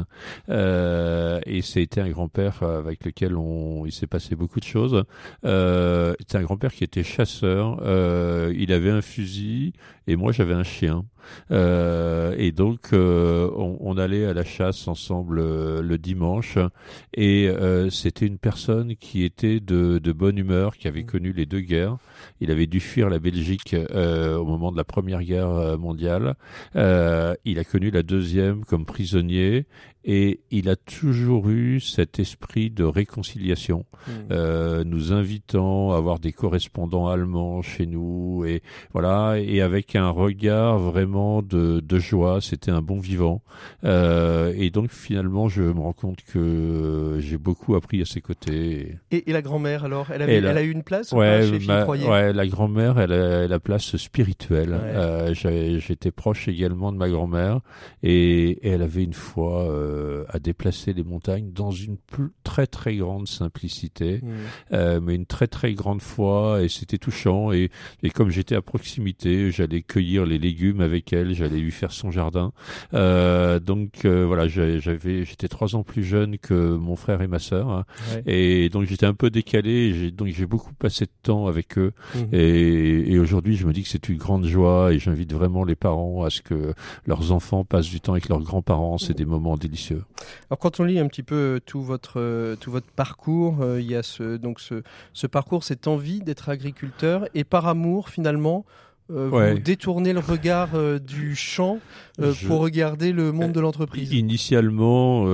euh, et c'était un grand-père avec lequel on il s'est passé beaucoup de choses. Euh, c'était un grand-père qui était chasseur. Euh, il avait un fusil et moi j'avais un chien. Euh, et donc, euh, on, on, allait à la chasse ensemble euh, le dimanche. Et c'était une personne qui était de, de, bonne humeur, qui avait mmh. connu les deux guerres. Il avait dû fuir la Belgique au moment de la Première Guerre mondiale. il a connu la deuxième comme prisonnier et il a toujours eu cet esprit de réconciliation, mmh. euh, nous invitant à avoir des correspondants allemands chez nous et voilà et avec un regard vraiment de, de joie. C'était un bon vivant euh, et donc finalement je me rends compte que j'ai beaucoup appris à ses côtés. Et, et la grand-mère alors, elle, avait, elle, a, eu une place ouais, chez Philippe ouais, la grand-mère, elle a la place spirituelle. Euh, J'étais proche également de ma grand-mère et, et, elle avait une foi. Euh, à déplacer les montagnes dans une très très grande simplicité, mmh. euh, mais une très très grande foi et c'était touchant et, et comme j'étais à proximité, j'allais cueillir les légumes avec elle, j'allais lui faire son jardin. Euh, donc voilà, j'avais j'étais trois ans plus jeune que mon frère et ma sœur hein, et donc j'étais un peu décalé. donc j'ai beaucoup passé de temps avec eux mmh. et, et aujourd'hui je me dis que c'est une grande joie et j'invite vraiment les parents à ce que leurs enfants passent du temps avec leurs grands-parents. C'est mmh. des moments délicieux. Alors quand on lit un petit peu euh, tout votre euh, tout votre parcours, euh, il y a ce donc ce, ce parcours, cette envie d'être agriculteur et par amour finalement euh, vous détournez le regard euh, du champ euh, pour regarder le monde de l'entreprise Initialement,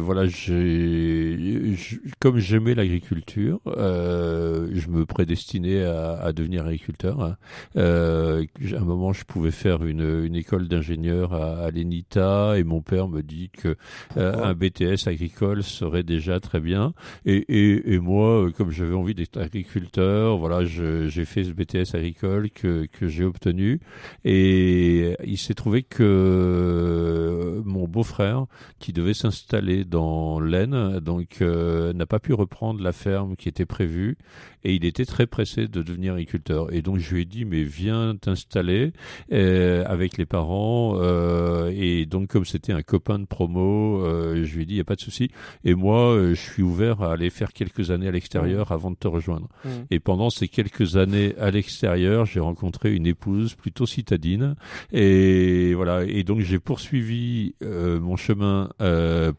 voilà, j'ai, comme j'aimais l'agriculture, je me prédestinais à, à devenir agriculteur. Hein. à un moment, je pouvais faire une, une école d'ingénieur à, à l'ENITA et mon père me dit que un BTS agricole serait déjà très bien. Et, et, et moi, comme j'avais envie d'être agriculteur, voilà, j'ai fait ce BTS agricole que, que j'ai obtenu. Et il s'est trouvé que mon beau-frère, qui devait s'installer dans l'Aisne, donc euh, n'a pas pu reprendre la ferme qui était prévue et il était très pressé de devenir agriculteur. Et donc je lui ai dit mais viens t'installer euh, avec les parents. Euh, et donc comme c'était un copain de promo, je lui ai dit il y a pas de souci. Et moi je suis ouvert à aller faire quelques années à l'extérieur mmh. avant de te rejoindre. Mmh. Et pendant ces quelques années à l'extérieur, j'ai rencontré une épouse plutôt citadine. Et voilà. Et donc j'ai poursuivi mon chemin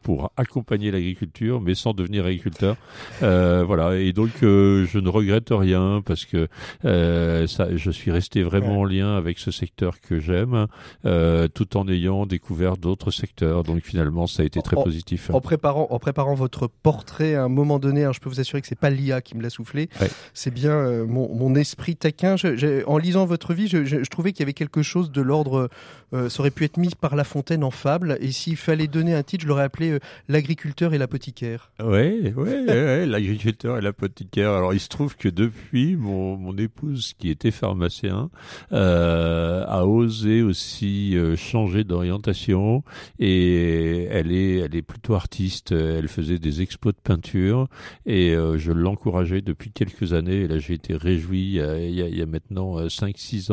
pour accompagner l'agriculture, mais sans devenir agriculteur. voilà. Et donc je ne regrette rien parce que euh, ça, je suis resté vraiment en lien avec ce secteur que j'aime, euh, tout en ayant découvert d'autres secteurs. Donc finalement, ça a été très positif. En préparant, en préparant votre portrait, à un moment donné, je peux vous assurer que c'est pas l'IA qui me l'a soufflé, c'est bien euh, mon, mon, esprit taquin. Je, en lisant votre vie, je, trouvais qu'il y avait quelque chose de l'ordre, euh, ça aurait pu être mis par La Fontaine en fable. Et s'il fallait donner un titre, je l'aurais appelé l'agriculteur et l'apothicaire. Oui, ouais, l'agriculteur et l'apothicaire. Alors il se trouve que depuis, mon, épouse, qui était pharmacien, euh, a osé aussi euh, changer d'orientation et elle est, plutôt artiste. Elle faisait des expos de peinture et euh, je l'encourageais depuis quelques années. Et là, j'ai été réjoui il y a, maintenant 5-6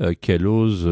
euh, qu'elle ose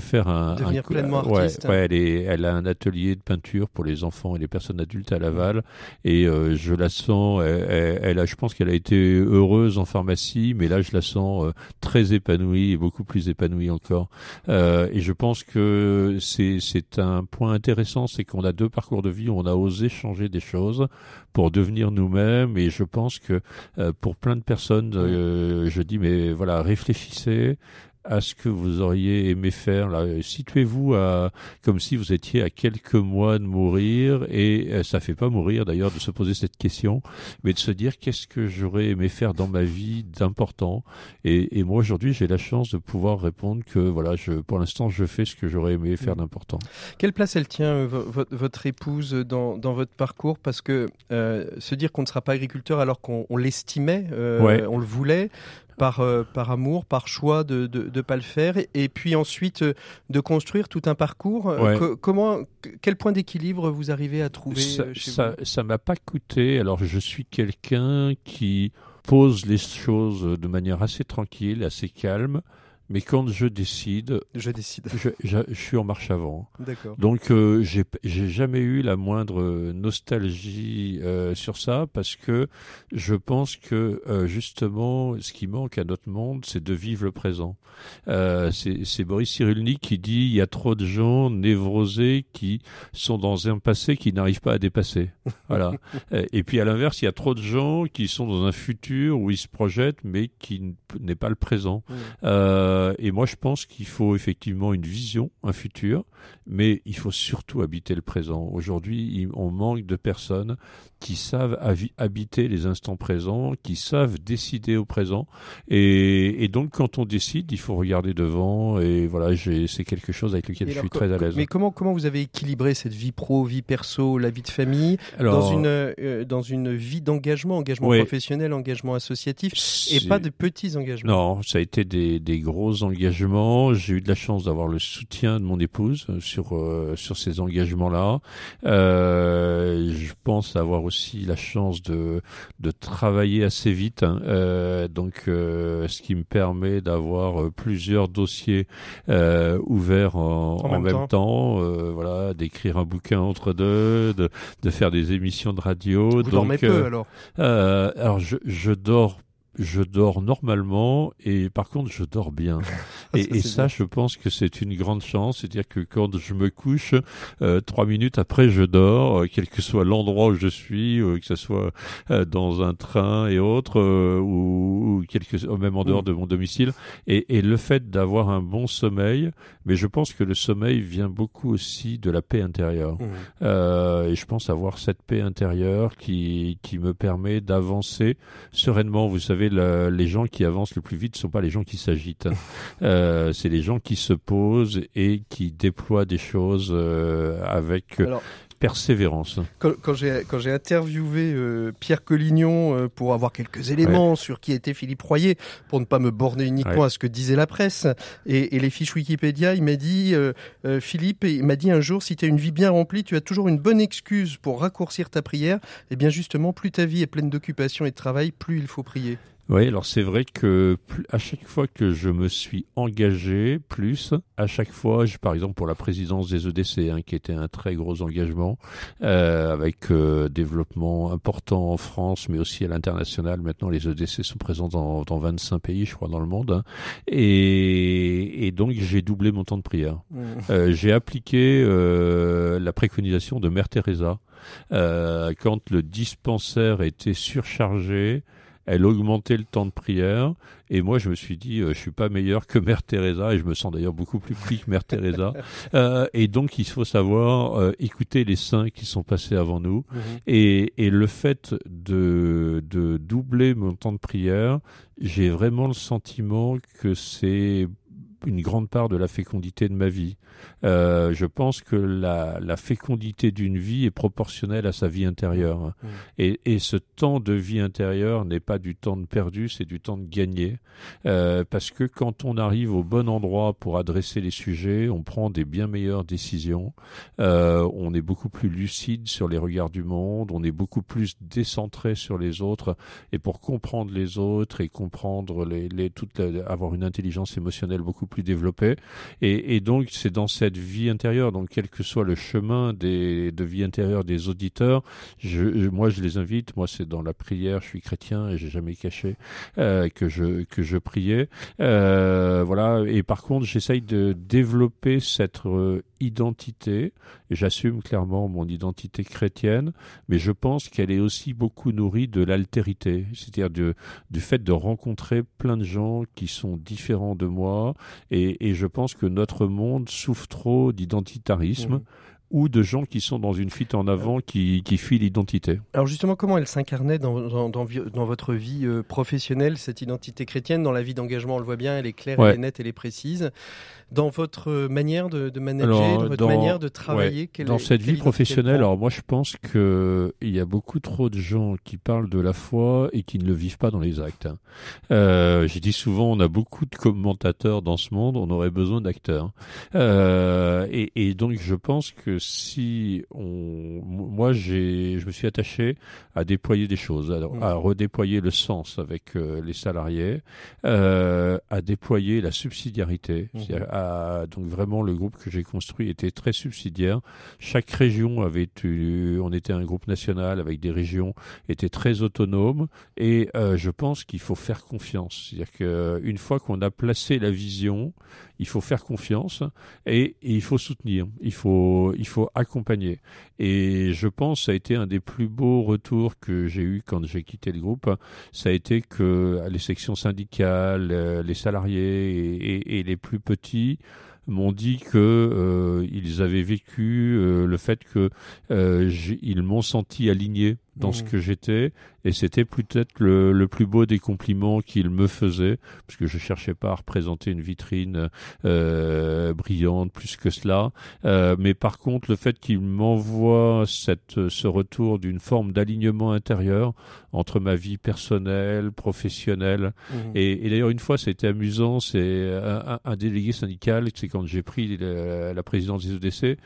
faire un devenir pleinement ouais, artiste. ouais, elle est elle a un atelier de peinture pour les enfants et les personnes adultes à Laval et je la sens elle, elle, a je pense qu'elle a été heureuse en pharmacie mais là je la sens très épanouie et beaucoup plus épanouie encore et je pense que c'est c'est un point intéressant c'est qu'on a deux parcours de vie où on a osé changer des choses pour devenir nous-mêmes. Et je pense que euh, pour plein de personnes, euh, je dis mais voilà, réfléchissez à ce que vous auriez aimé faire là situez-vous à comme si vous étiez à quelques mois de mourir et euh, ça fait pas mourir d'ailleurs de se poser cette question mais de se dire qu'est-ce que j'aurais aimé faire dans ma vie d'important et, et, moi aujourd'hui j'ai la chance de pouvoir répondre que voilà je pour l'instant je fais ce que j'aurais aimé faire mmh. d'important quelle place elle tient euh, votre, votre épouse dans, dans votre parcours? Parce que euh, se dire qu'on ne sera pas agriculteur alors qu'on l'estimait euh, ouais. on le voulait par, euh, par amour, par choix de ne pas le faire, et, puis ensuite euh, de construire tout un parcours. Euh, comment, quel point d'équilibre vous arrivez à trouver ça m'a pas coûté. Alors je suis quelqu'un qui pose les choses de manière assez tranquille, assez calme. Mais quand je décide, je décide. Je, je, je suis en marche avant. D'accord. Donc euh, j'ai j'ai jamais eu la moindre nostalgie euh, sur ça parce que je pense que euh, justement ce qui manque à notre monde, c'est de vivre le présent. Euh, c'est Boris Cyrulnik qui dit il y a trop de gens névrosés qui sont dans un passé qui n'arrivent pas à dépasser. Voilà. Et puis à l'inverse, il y a trop de gens qui sont dans un futur où ils se projettent mais qui n'est pas le présent. Mmh. Euh, et moi, je pense qu'il faut effectivement une vision, un futur, mais il faut surtout habiter le présent. Aujourd'hui, on manque de personnes qui savent habiter les instants présents, qui savent décider au présent. Et, et, donc, quand on décide, il faut regarder devant. Et voilà, c'est quelque chose avec lequel et je alors, suis très à l'aise. Mais comment, comment vous avez équilibré cette vie pro, vie perso, la vie de famille alors, dans, une, euh, dans une vie d'engagement, engagement oui. professionnel, engagement associatif, et pas de petits engagements? Non, ça a été des, des gros engagements. J'ai eu de la chance d'avoir le soutien de mon épouse sur, euh, sur ces engagements-là. Euh, je pense avoir aussi la chance de, de travailler assez vite, hein. euh, donc euh, ce qui me permet d'avoir plusieurs dossiers euh, ouverts en, En en même même, temps. temps, euh, voilà, d'écrire un bouquin entre deux, de, de faire des émissions de radio. Vous donc, dormez peu euh, alors euh, alors je, je dors je dors normalement et par contre je dors bien. et, Ça, et c'est ça, bien. je pense que c'est une grande chance. C'est-à-dire que quand je me couche, euh, trois minutes après, je dors, euh, quel que soit l'endroit où je suis, euh, que ce soit dans un train et autres, ou, ou quelque, même en dehors Mm. de mon domicile. Et, et le fait d'avoir un bon sommeil, mais je pense que le sommeil vient beaucoup aussi de la paix intérieure. Mmh. Euh, et je pense avoir cette paix intérieure qui, qui me permet d'avancer sereinement. Vous savez, le- les gens qui avancent le plus vite ne sont pas les gens qui s'agitent. Euh, c'est les gens qui se posent et qui déploient des choses euh, avec Alors, persévérance. quand, quand j'ai interviewé euh, Pierre Collignon euh, pour avoir quelques éléments sur qui était Philippe Royer, pour ne pas me borner uniquement Ouais. à ce que disait la presse et, et les fiches Wikipédia, il m'a dit euh, euh, Philippe, il m'a dit un jour si tu as une vie bien remplie, tu as toujours une bonne excuse pour raccourcir ta prière. Et bien justement, plus ta vie est pleine d'occupation et de travail, plus il faut prier. Oui, alors c'est vrai que à chaque fois que je me suis engagé plus, à chaque fois, je, par exemple pour la présidence des EDC, hein, qui était un très gros engagement, euh, avec euh, développement important en France, mais aussi à l'international. Maintenant, les EDC sont présents dans, dans 25 pays, je crois, dans le monde. hein. Et, et donc, j'ai doublé mon temps de prière. Euh, j'ai appliqué euh, la préconisation de Mère Teresa. Euh, quand le dispensaire était surchargé, elle augmentait le temps de prière. Et moi, je me suis dit, euh, je suis pas meilleur que Mère Teresa, et je me sens d'ailleurs beaucoup plus pris que Mère Teresa. Euh, et donc, il faut savoir euh, écouter les saints qui sont passés avant nous. Et, et le fait de, de doubler mon temps de prière, j'ai vraiment le sentiment que c'est une grande part de la fécondité de ma vie. Euh, je pense que la, la fécondité d'une vie est proportionnelle à sa vie intérieure. Mmh. Et, et, ce temps de vie intérieure n'est pas du temps de perdu, c'est du temps de gagné. Euh, parce que quand on arrive au bon endroit pour adresser les sujets, on prend des bien meilleures décisions. Euh, on est beaucoup plus lucide sur les regards du monde, on est beaucoup plus décentré sur les autres. Et pour comprendre les autres et comprendre les, les toute avoir une intelligence émotionnelle beaucoup plus développée. Et, donc c'est dans cette vie intérieure, donc quel que soit le chemin de vie intérieure des auditeurs, je, moi je les invite. Moi c'est dans la prière, je suis chrétien et j'ai jamais caché euh, que je que je priais. Euh, voilà. Et par contre, j'essaye de développer cette identité. J'assume clairement mon identité chrétienne, mais je pense qu'elle est aussi beaucoup nourrie de l'altérité, c'est-à-dire du fait de rencontrer plein de gens qui sont différents de moi, et, et je pense que notre monde souffre trop d'identitarisme. Mmh ou de gens qui sont dans une fuite en avant qui, qui fuient l'identité. Alors justement, comment elle s'incarnait dans, dans, dans, votre vie euh, professionnelle, cette identité chrétienne? Dans la vie d'engagement, on le voit bien, elle est claire, elle est nette, elle est précise. Dans votre manière de, de manager, dans votre manière de travailler Dans cette vie professionnelle, alors moi je pense qu'il y a beaucoup trop de gens qui parlent de la foi et qui ne le vivent pas dans les actes. Hein. Euh, J'ai dit souvent, on a beaucoup de commentateurs dans ce monde, on aurait besoin d'acteurs. Euh, et, et donc je pense que si on, moi j'ai, je me suis attaché à déployer des choses, à, mm. redéployer le sens avec euh, les salariés, euh, à déployer la subsidiarité. Mm-hmm. donc vraiment le groupe que j'ai construit était très subsidiaire. Chaque région avait eu, on était un groupe national avec des régions étaient très autonomes et euh, je pense qu'il faut faire confiance. C'est-à-dire qu'une fois qu'on a placé la vision, il faut faire confiance et, il faut soutenir. Il faut, il faut accompagner. Et je pense ça a été un des plus beaux retours que j'ai eu quand j'ai quitté le groupe. Ça a été que les sections syndicales, euh, les salariés et, les plus petits m'ont dit que euh, ils avaient vécu euh, le fait que ils m'ont senti aligné dans ce mmh. que j'étais et c'était peut-être le, le, plus beau des compliments qu'il me faisait parce que je cherchais pas à représenter une vitrine euh, brillante plus que cela euh, mais par contre le fait qu'il m'envoie cette ce retour d'une forme d'alignement intérieur entre ma vie personnelle professionnelle mmh. et, et d'ailleurs une fois c'était amusant c'est un, un, délégué syndical c'est quand j'ai pris la, la présidence des EDC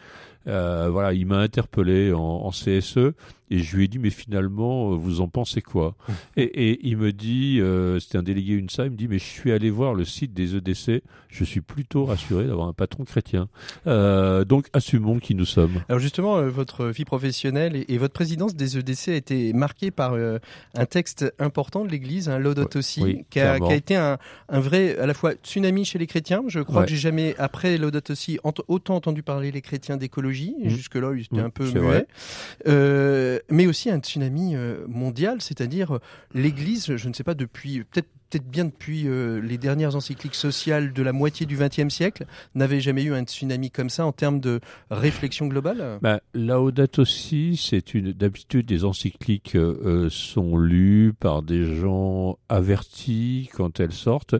euh, voilà, il m'a interpellé en, en, CSE et je lui ai dit mais finalement euh, vous en pensez quoi? Et, et, il me dit, euh, c'était un délégué UNSA, il me dit mais je suis allé voir le site des EDC, je suis plutôt rassuré d'avoir un patron chrétien. Euh, donc assumons qui nous sommes. Alors justement, votre vie professionnelle et, et, votre présidence des EDC a été marquée par un texte important de l'Église, un Laudato Si, qui, a, qui, a, été un, un, vrai à la fois tsunami chez les chrétiens. Je crois ouais. que j'ai jamais après Laudato Si autant entendu parler les chrétiens d'écologie Mmh. Jusque-là, il était mmh, un peu muet. Euh, mais aussi un tsunami euh, mondial, c'est-à-dire euh, l'Église, je ne sais pas, depuis peut-être peut-être bien depuis euh, les dernières encycliques sociales de la moitié du XXe siècle, n'avait jamais eu un tsunami comme ça en termes de réflexion globale? Bah, Laudato Si, c'est une d'habitude des encycliques euh, sont lues par des gens avertis quand elles sortent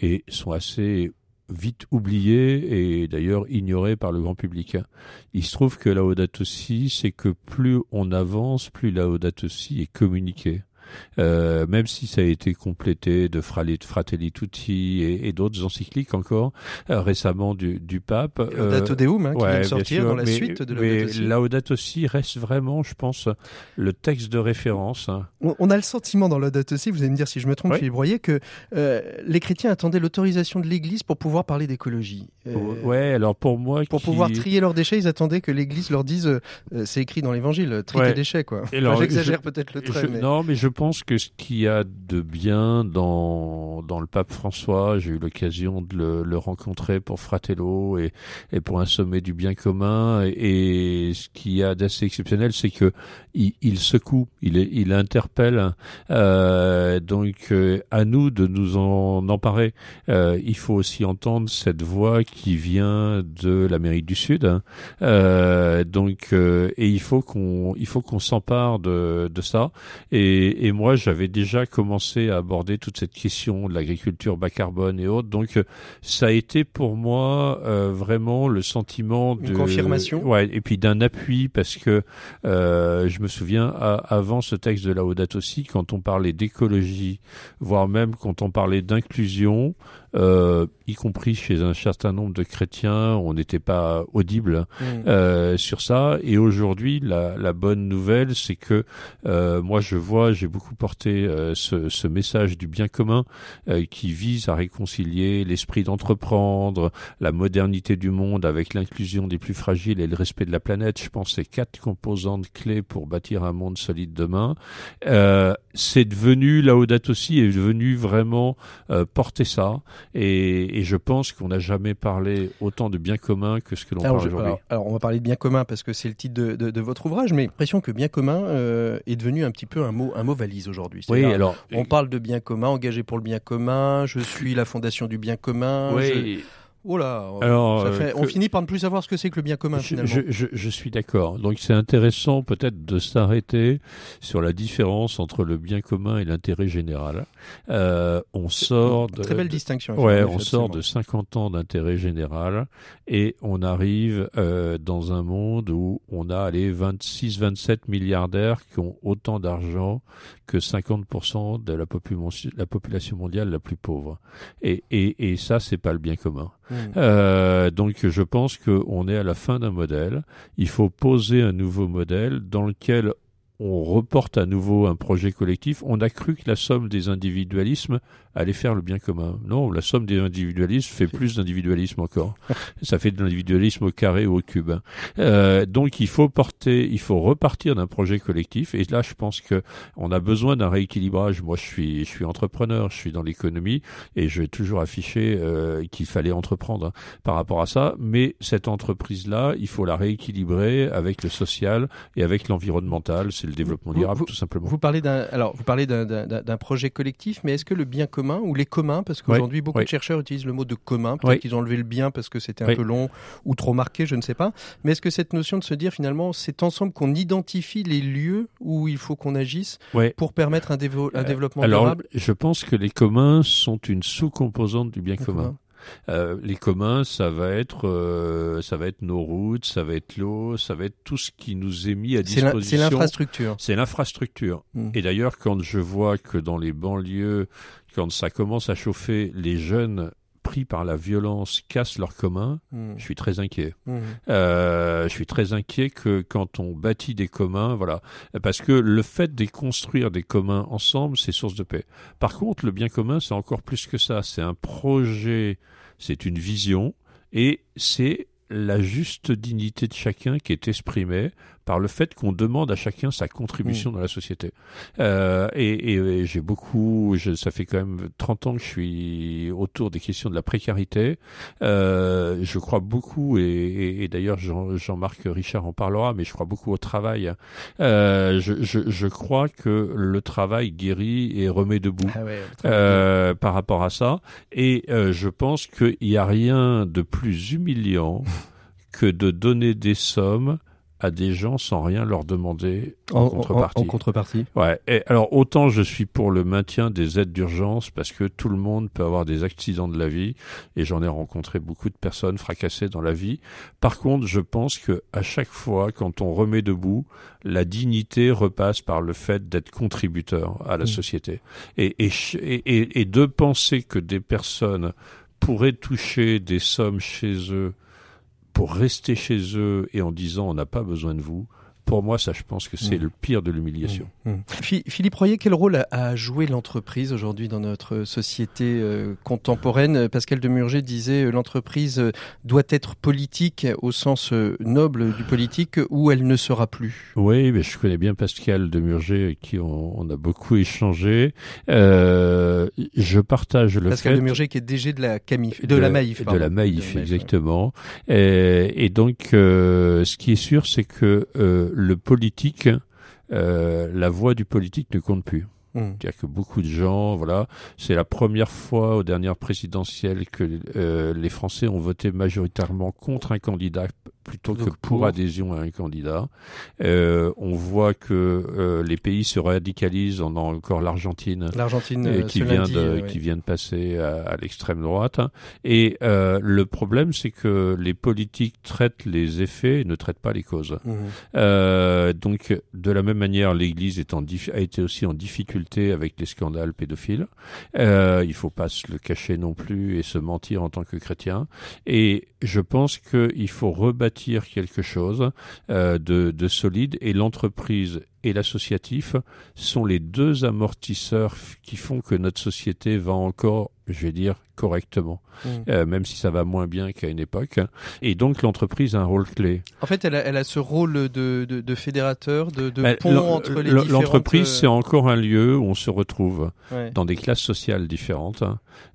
et sont assez vite oublié et d'ailleurs ignoré par le grand public. Il se trouve que Laudato Si, c'est que plus on avance, plus Laudato Si est communiqué. Euh, même si ça a été complété de Fratelli Tutti et, et d'autres encycliques encore euh, récemment du, du pape. Laudato Deum, hein, qui ouais, vient de sortir sûr, dans la mais, suite de Laudato Si. Laudato Si reste vraiment, je pense, le texte de référence. On, on a le sentiment dans Laudato Si, vous allez me dire si je me trompe, ouais. Philippe Broyer, que euh, les chrétiens attendaient l'autorisation de l'Église pour pouvoir parler d'écologie. Euh, ouais, alors pour moi, pour qui... pouvoir trier leurs déchets, ils attendaient que l'Église leur dise, euh, c'est écrit dans l'Évangile, trier ouais. tes déchets, quoi. Enfin, J'exagère peut-être le trait. Je, mais... Non, mais je pense que ce qu'il y a de bien dans, dans le pape François, j'ai eu l'occasion de le, le, rencontrer pour Fratello et, et pour un sommet du bien commun. Et, et ce qu'il y a d'assez exceptionnel, c'est que il, il, secoue, il, il interpelle. Euh, donc euh, à nous de nous en emparer. Euh, il faut aussi entendre cette voix qui vient de l'Amérique du Sud. Hein. Euh, donc et il faut qu'on il faut qu'on s'empare de, de ça et, et moi, j'avais déjà commencé à aborder toute cette question de l'agriculture bas carbone et autres. Donc, ça a été pour moi vraiment le sentiment de confirmation? Ouais, et puis d'un appui parce que je me souviens avant ce texte de la Audate aussi, quand on parlait d'écologie, voire même quand on parlait d'inclusion, euh, y compris chez un certain nombre de chrétiens, on n'était pas audible mmh. euh, sur ça. Et aujourd'hui, la, la, bonne nouvelle, c'est que euh, moi, je vois, j'ai beaucoup porté euh, ce, ce, message du bien commun euh, qui vise à réconcilier l'esprit d'entreprendre, la modernité du monde avec l'inclusion des plus fragiles et le respect de la planète. Je pense que c'est quatre composantes clés pour bâtir un monde solide demain. c'est devenu, la Audate aussi est devenu vraiment porter ça. Et, et je pense qu'on n'a jamais parlé autant de bien commun que ce que l'on parle aujourd'hui. Alors, on va parler de bien commun parce que c'est le titre de, de, de, votre ouvrage, mais l'impression que bien commun euh, est devenu un petit peu un mot, un mot valise aujourd'hui. Oui, alors on parle de bien commun, engagé pour le bien commun. Je suis la fondation du bien commun. Oui. Oh là, Alors, ça fait, on finit par ne plus savoir ce que c'est que le bien commun finalement. Je, je, je suis d'accord. Donc c'est intéressant peut-être de s'arrêter sur la différence entre le bien commun et l'intérêt général. Euh, on sort de très belle distinction. Ouais, on sort de 50 ans d'intérêt général et on arrive euh, dans un monde où on a les 26-27 milliardaires qui ont autant d'argent que 50% de la, la, population mondiale la plus pauvre. Et, et, et ça, c'est pas le bien commun. Mmh. Euh, donc je pense qu'on est à la fin d'un modèle. Il faut poser un nouveau modèle dans lequel on reporte à nouveau un projet collectif. On a cru que la somme des individualismes allait faire le bien commun. Non, la somme des individualismes fait plus d'individualisme encore. Ça fait de l'individualisme au carré ou au cube. Euh, donc il faut porter, il faut repartir d'un projet collectif. Et là, je pense que on a besoin d'un rééquilibrage. Moi, je suis, je suis entrepreneur, je suis dans l'économie et je vais toujours afficher euh, qu'il fallait entreprendre hein, par rapport à ça. Mais cette entreprise-là, il faut la rééquilibrer avec le social et avec l'environnemental. C'est le développement durable, tout simplement. Vous parlez d'un, alors vous parlez d'un projet collectif, mais est-ce que le bien commun ou les communs, parce qu'aujourd'hui beaucoup de chercheurs utilisent le mot de commun, peut-être qu'ils ont enlevé le bien parce que c'était un peu long ou trop marqué, je ne sais pas. Mais est-ce que cette notion de se dire finalement, c'est ensemble qu'on identifie les lieux où il faut qu'on agisse pour permettre un, un développement alors, durable? Je pense que les communs sont une sous-composante du bien commun. Euh, les communs, ça va être, euh, ça va être nos routes, ça va être l'eau, ça va être tout ce qui nous est mis à disposition. C'est l'infrastructure. C'est l'infrastructure. Hmm. Et d'ailleurs, quand je vois que dans les banlieues, quand ça commence à chauffer, les jeunes pris par la violence cassent leurs communs, hmm. je suis très inquiet. Hmm. Euh, je suis très inquiet que quand on bâtit des communs, voilà, parce que le fait de construire des communs ensemble, c'est source de paix. Par contre, le bien commun, c'est encore plus que ça. C'est un projet, c'est une vision, et c'est la juste dignité de chacun qui est exprimée par le fait qu'on demande à chacun sa contribution mm. dans la société. Euh, et, et, j'ai beaucoup, je, ça fait quand même 30 ans que je suis autour des questions de la précarité. Euh, je crois beaucoup, et, et d'ailleurs Jean-Marc Richard en parlera, mais je crois beaucoup au travail. Euh, je, je, je, crois que le travail guérit et remet debout ah euh, par rapport à ça. Et euh, je pense qu'il n'y a rien de plus humiliant que de donner des sommes à des gens sans rien leur demander en, contrepartie. En, contrepartie. Ouais. Et alors autant je suis pour le maintien des aides d'urgence parce que tout le monde peut avoir des accidents de la vie et j'en ai rencontré beaucoup de personnes fracassées dans la vie. Par contre, je pense que à chaque fois quand on remet debout, la dignité repasse par le fait d'être contributeur à la mmh. société et, et, et, et de penser que des personnes pourraient toucher des sommes chez eux pour rester chez eux et en disant on n'a pas besoin de vous, pour moi, ça, je pense que c'est mm. le pire de l'humiliation. Mm. Mm. Philippe Royer, quel rôle a joué l'entreprise aujourd'hui dans notre société euh, contemporaine? Pascal Demurger disait euh, l'entreprise euh, doit être politique au sens noble du politique ou elle ne sera plus? Oui, mais je connais bien Pascal Demurger avec qui on, a beaucoup échangé. je partage le Pascal Demurger qui est DG de la Camif, de, la Maïf. De la Maïf, exactement. Et, et donc, ce qui est sûr, c'est que le politique, euh, la voix du politique ne compte plus. Hmm. C'est-à-dire que beaucoup de gens, voilà, c'est la première fois aux dernières présidentielles que euh, les Français ont voté majoritairement contre un candidat plutôt que pour, adhésion à un candidat. Euh, on voit que euh, les pays se radicalisent. On a encore l'Argentine, l'Argentine qui vient de qui vient de passer à, l'extrême droite. Et le problème, c'est que les politiques traitent les effets et ne traitent pas les causes. Mmh. donc, de la même manière, l'Église est en a été aussi en difficulté avec les scandales pédophiles. Euh, il faut pas se le cacher non plus et se mentir en tant que chrétien. Et je pense qu'il faut rebâtir quelque chose euh, de, de solide et l'entreprise et l'associatif sont les deux amortisseurs qui font que notre société va encore, je vais dire, correctement, mmh. euh, même si ça va moins bien qu'à une époque. Et donc l'entreprise a un rôle clé. En fait, elle a, elle a ce rôle de, de, de fédérateur, de, de pont entre les différentes... L'entreprise, euh, c'est encore un lieu où on se retrouve dans des classes sociales différentes.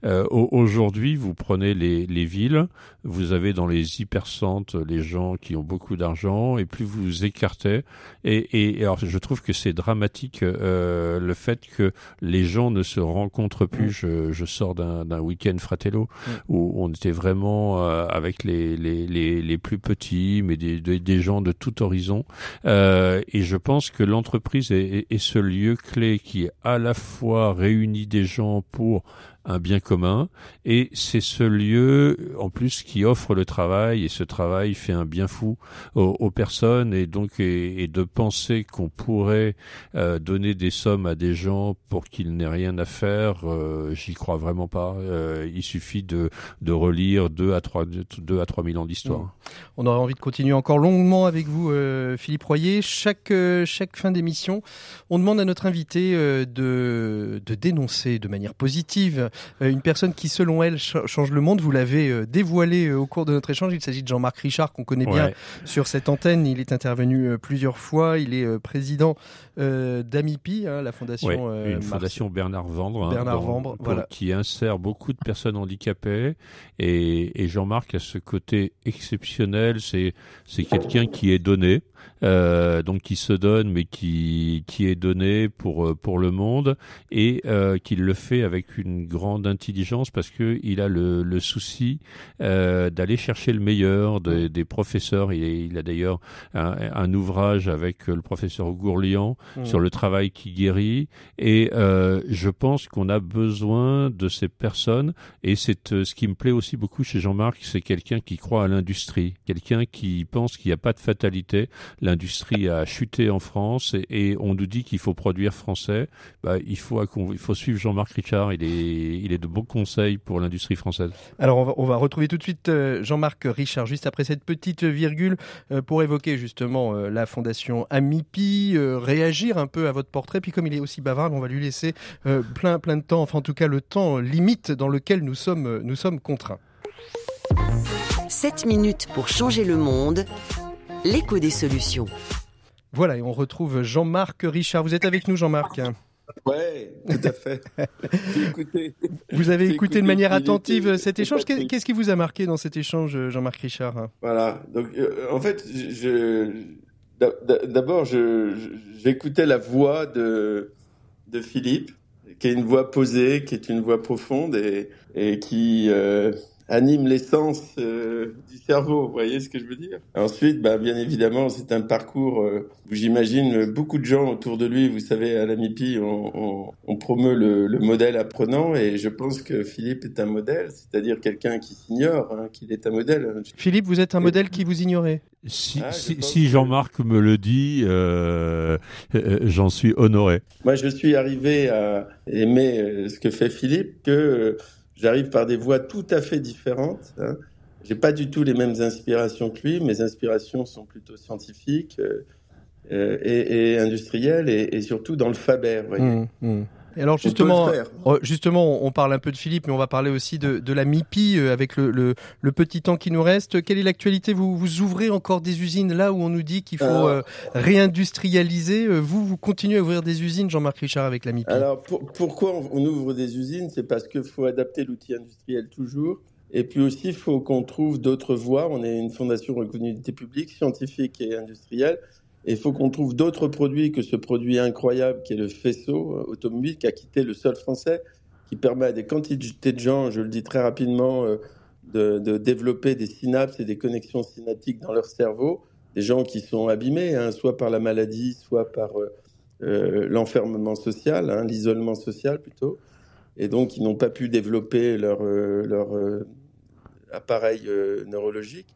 Euh, Aujourd'hui, vous prenez les, les villes, vous avez dans les hypercentres les gens qui ont beaucoup d'argent, et plus vous vous écartez, et, et alors je trouve que c'est dramatique euh, le fait que les gens ne se rencontrent plus. Je, je sors d'un week-end Fratello où on était vraiment euh, avec les, les, les, les, plus petits, mais des, des, gens de tout horizon. Euh, et je pense que l'entreprise est, est, ce lieu clé qui à la fois réunit des gens pour un bien commun. Et c'est ce lieu en plus qui offre le travail. Et ce travail fait un bien fou aux, personnes. Et donc et, de penser qu'on pourrait euh, donner des sommes à des gens pour qu'ils n'aient rien à faire euh, j'y crois vraiment pas. Euh, il suffit de, de relire deux à trois deux à trois mille ans d'histoire. Mmh. on aurait envie de continuer encore longuement avec vous Philippe Royer. Chaque chaque fin d'émission on demande à notre invité de de dénoncer de manière positive euh, une personne qui, selon elle, change le monde. Vous l'avez euh, dévoilé euh, au cours de notre échange. Il s'agit de Jean-Marc Richard, qu'on connaît bien sur cette antenne. Il est intervenu plusieurs fois. Il est président d'Amipi, hein, la fondation, une fondation Bernard Vendre, hein, Bernard Vendre, voilà. qui insère beaucoup de personnes handicapées. Et, et Jean-Marc a ce côté exceptionnel. C'est quelqu'un qui est donné. Euh, donc qui se donne mais qui qui est donné pour euh, pour le monde et euh, qui le fait avec une grande intelligence parce que il a le, le souci euh, d'aller chercher le meilleur des, des professeurs. Il, il a d'ailleurs un, un, ouvrage avec le professeur Gourlian mmh. sur le travail qui guérit et euh, je pense qu'on a besoin de ces personnes et c'est euh, ce qui me plaît aussi beaucoup chez Jean-Marc, c'est quelqu'un qui croit à l'industrie, quelqu'un qui pense qu'il n'y a pas de fatalité l'industrie a chuté en France et, on nous dit qu'il faut produire français. Bah, il faut il faut suivre Jean-Marc Richard. Il est il est de bons conseils pour l'industrie française. Alors on va, on va retrouver tout de suite euh, Jean-Marc Richard juste après cette petite virgule euh, pour évoquer justement euh, la fondation Amipi, réagir un peu à votre portrait. Puis comme il est aussi bavard, on va lui laisser plein plein de temps. Enfin en tout cas le temps limite dans lequel nous sommes nous sommes contraints. 7 minutes pour changer le monde l'écho des solutions. Voilà, et on retrouve Jean-Marc Richard. Vous êtes avec nous, Jean-Marc? Oui, tout à fait. Vous avez écouté, de manière attentive cet échange. Qu'est-ce qui vous a marqué dans cet échange, Jean-Marc Richard? Voilà. Donc, euh, en fait, d'abord, j'écoutais la voix de, de Philippe, qui est une voix posée, qui est une voix profonde et, et qui, euh, anime l'essence euh, du cerveau, vous voyez ce que je veux dire? Ensuite, bah, bien évidemment, c'est un parcours euh, où j'imagine beaucoup de gens autour de lui, vous savez, à la MIPI, on, on, promeut le, le, modèle apprenant et je pense que Philippe est un modèle, c'est-à-dire quelqu'un qui s'ignore, hein, qu'il est un modèle. Philippe, vous êtes un modèle qui vous ignorez Si, ah, si, Jean-Marc me le dit, euh, euh, j'en suis honoré. Moi, je suis arrivé à aimer ce que fait Philippe que J'arrive par des voies tout à fait différentes. Hein. J'ai pas du tout les mêmes inspirations que lui. Mes inspirations sont plutôt scientifiques euh, euh et, industrielles et, surtout dans le Faber. Mmh, mmh. Et alors justement, oh, justement, on parle un peu de Philippe, mais on va parler aussi de, de la MIPI euh, avec le, le, le, petit temps qui nous reste. Quelle est l'actualité? Vous, vous ouvrez encore des usines là où on nous dit qu'il faut euh, réindustrialiser. Euh, vous, vous continuez à ouvrir des usines, Jean-Marc Richard, avec la MIPI. Alors pourquoi on ouvre des usines? C'est parce qu'il faut adapter l'outil industriel toujours. Et puis aussi, il faut qu'on trouve d'autres voies. On est une fondation reconnue d'utilité publique, scientifique et industrielle il faut qu'on trouve d'autres produits que ce produit incroyable qui est le faisceau euh, automobile qui a quitté le sol français, qui permet à des quantités de gens, je le dis très rapidement, euh, de, développer des synapses et des connexions synaptiques dans leur cerveau, des gens qui sont abîmés, hein, soit par la maladie, soit par l'enfermement social, hein, l'isolement social plutôt, et donc qui n'ont pas pu développer leur, leur appareil neurologique.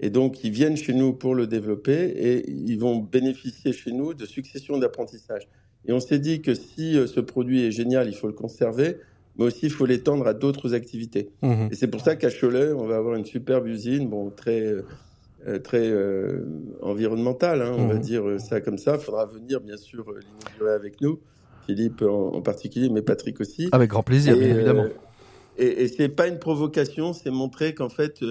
Et donc, ils viennent chez nous pour le développer et ils vont bénéficier chez nous de successions d'apprentissage. Et on s'est dit que si ce produit est génial, il faut le conserver mais aussi il faut l'étendre à d'autres activités. Mmh. Et c'est pour ça qu'à Cholet, on va avoir une superbe usine, bon, très, euh, très euh, environnementale, hein, on va mmh. dire ça comme ça. Il faudra venir, bien sûr, euh, l'inaugurer avec nous, Philippe en, particulier, mais Patrick aussi. Avec grand plaisir, bien évidemment. et, et c'est pas une provocation, c'est montrer qu'en fait,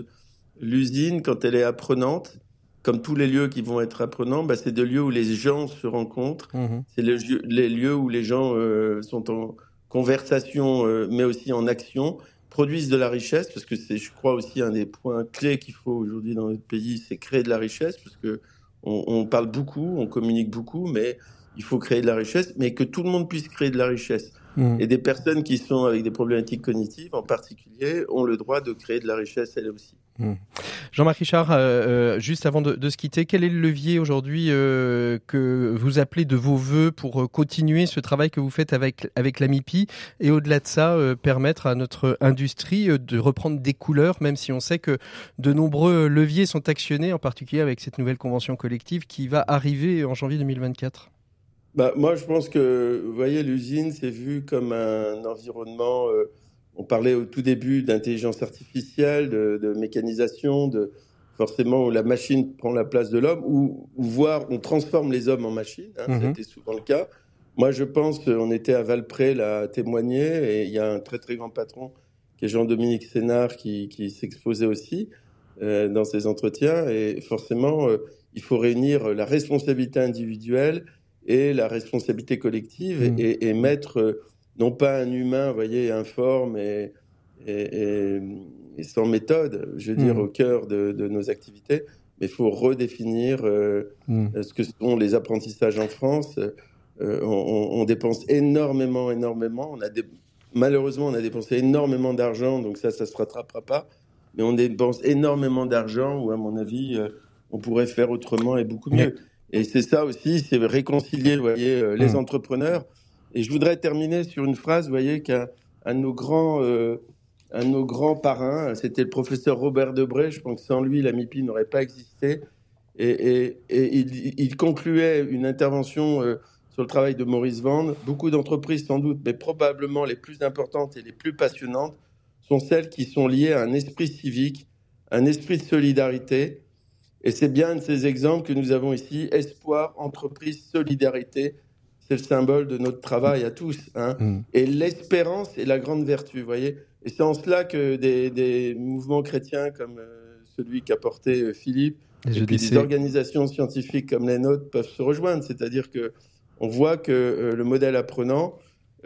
l'usine, quand elle est apprenante, comme tous les lieux qui vont être apprenants, bah, c'est des lieux où les gens se rencontrent. Mmh. C'est les, les, lieux où les gens sont en conversation, euh, mais aussi en action, produisent de la richesse, parce que c'est, je crois, aussi un des points clés qu'il faut aujourd'hui dans notre pays, c'est créer de la richesse, parce que on, parle beaucoup, on communique beaucoup, mais il faut créer de la richesse, mais que tout le monde puisse créer de la richesse. Mmh. Et des personnes qui sont avec des problématiques cognitives, en particulier, ont le droit de créer de la richesse elles aussi. Mmh. Jean-Marc Richard, euh, euh, juste avant de, se quitter, quel est le levier aujourd'hui euh, que vous appelez de vos voeux pour continuer ce travail que vous faites avec, avec la MIPI et au-delà de ça, permettre à notre industrie de reprendre des couleurs, même si on sait que de nombreux leviers sont actionnés, en particulier avec cette nouvelle convention collective qui va arriver en janvier 2024 bah, Moi, je pense que, voyez, l'usine, c'est vu comme un environnement on parlait au tout début d'intelligence artificielle, de, mécanisation, de forcément où la machine prend la place de l'homme, ou, voir on transforme les hommes en machines. Hein, C'était mhm. souvent le cas. Moi, je pense, on était à Valpré là témoigner, et il y a un très très grand patron qui est Jean-Dominique Sénard qui, s'exposait aussi euh, dans ses entretiens. Et forcément, euh, il faut réunir la responsabilité individuelle et la responsabilité collective mhm. et, mettre non pas un humain, vous voyez, informe et, et, sans méthode, je veux dire, hmm. au cœur de, nos activités, mais il faut redéfinir euh, hmm. ce que sont les apprentissages en France. Euh, on, dépense énormément, énormément. On a Malheureusement, on a dépensé énormément d'argent, donc ça, ça se rattrapera pas. Mais on dépense énormément d'argent, où à mon avis, euh, on pourrait faire autrement et beaucoup mieux. Et c'est ça aussi, c'est réconcilier, vous voyez, les hmm. entrepreneurs et je voudrais terminer sur une phrase, vous voyez, qu'un de nos grands, euh, nos grands parrains, c'était le professeur Robert Debré. Je pense que sans lui, la MIPI n'aurait pas existé. Et, il, concluait une intervention euh, sur le travail de Maurice Vande. Beaucoup d'entreprises, sans doute, mais probablement les plus importantes et les plus passionnantes, sont celles qui sont liées à un esprit civique, un esprit de solidarité. Et c'est bien de ces exemples que nous avons ici, espoir, entreprise, solidarité c'est le symbole de notre travail à tous. Hein. Mm. Et l'espérance est la grande vertu, vous voyez. Et c'est en cela que des, mouvements chrétiens comme euh, celui qu'a porté euh, Philippe, et, puis des organisations scientifiques comme les nôtres peuvent se rejoindre. C'est-à-dire que on voit que euh, le modèle apprenant,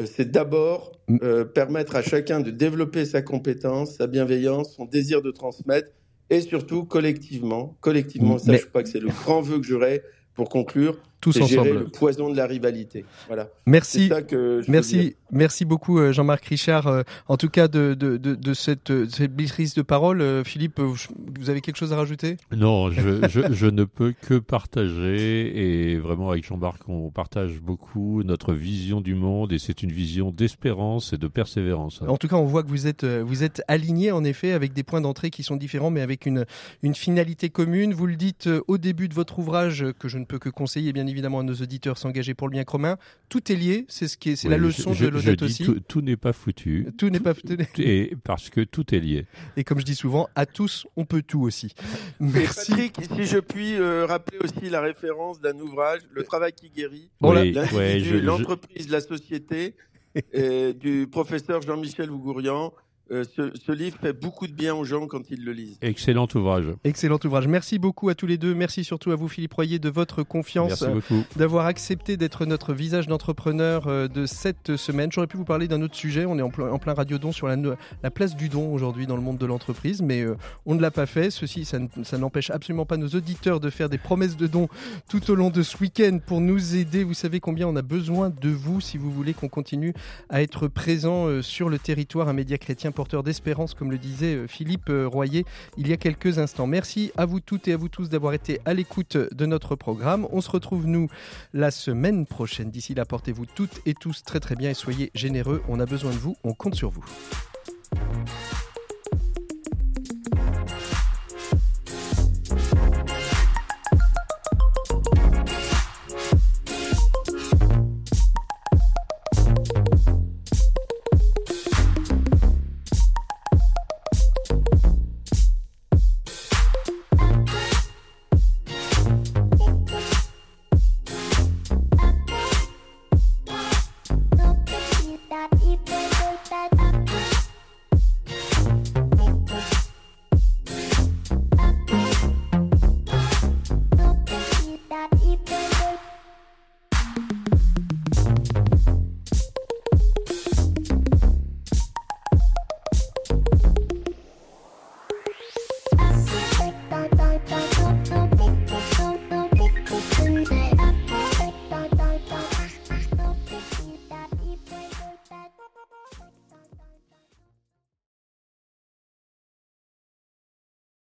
c'est d'abord mm. permettre à chacun de développer sa compétence, sa bienveillance, son désir de transmettre, et surtout collectivement. Collectivement, ça, je crois que c'est le grand vœu que j'aurais pour conclure, tous ensemble. le poison de la rivalité. Voilà. Merci. merci, merci beaucoup euh, Jean-Marc Richard. Euh, en tout cas de, de, de, cette, cette prise de parole, euh, Philippe, vous avez quelque chose à rajouter? Non, je, je, je, ne peux que partager et vraiment avec Jean-Marc, on partage beaucoup notre vision du monde et c'est une vision d'espérance et de persévérance. En tout cas, on voit que vous êtes vous êtes aligné en effet avec des points d'entrée qui sont différents, mais avec une une finalité commune. Vous le dites au début de votre ouvrage que je ne peux que conseiller bien évidemment à nos auditeurs s'engager pour le bien commun. Tout est lié, c'est ce qui est, c'est la leçon de l'audace aussi. Tout, n'est pas foutu. Tout n'est pas foutu. Et parce que tout est lié. Et comme je dis souvent, à tous, on peut tout aussi. Merci. Patrick, si je puis euh, rappeler aussi la référence d'un ouvrage, Le travail qui guérit, l'entreprise, la société, du professeur Jean-Michel Ougourian euh, ce, livre fait beaucoup de bien aux gens quand ils le lisent. Excellent ouvrage. Excellent ouvrage. Merci beaucoup à tous les deux. Merci surtout à vous, Philippe Royer, de votre confiance, euh, d'avoir accepté d'être notre visage d'entrepreneur euh, de cette semaine. J'aurais pu vous parler d'un autre sujet. On est en, plein, en plein radio don sur la, la place du don aujourd'hui dans le monde de l'entreprise, mais on ne l'a pas fait. Ceci, ça, ça n'empêche absolument pas nos auditeurs de faire des promesses de dons tout au long de ce week-end pour nous aider. Vous savez combien on a besoin de vous si vous voulez qu'on continue à être présent sur le territoire. Un média chrétien porteur d'espérance, comme le disait Philippe Royer il y a quelques instants. Merci à vous toutes et à vous tous d'avoir été à l'écoute de notre programme. On se retrouve, nous, la semaine prochaine. D'ici là, portez-vous toutes et tous très très bien et soyez généreux. On a besoin de vous, on compte sur vous.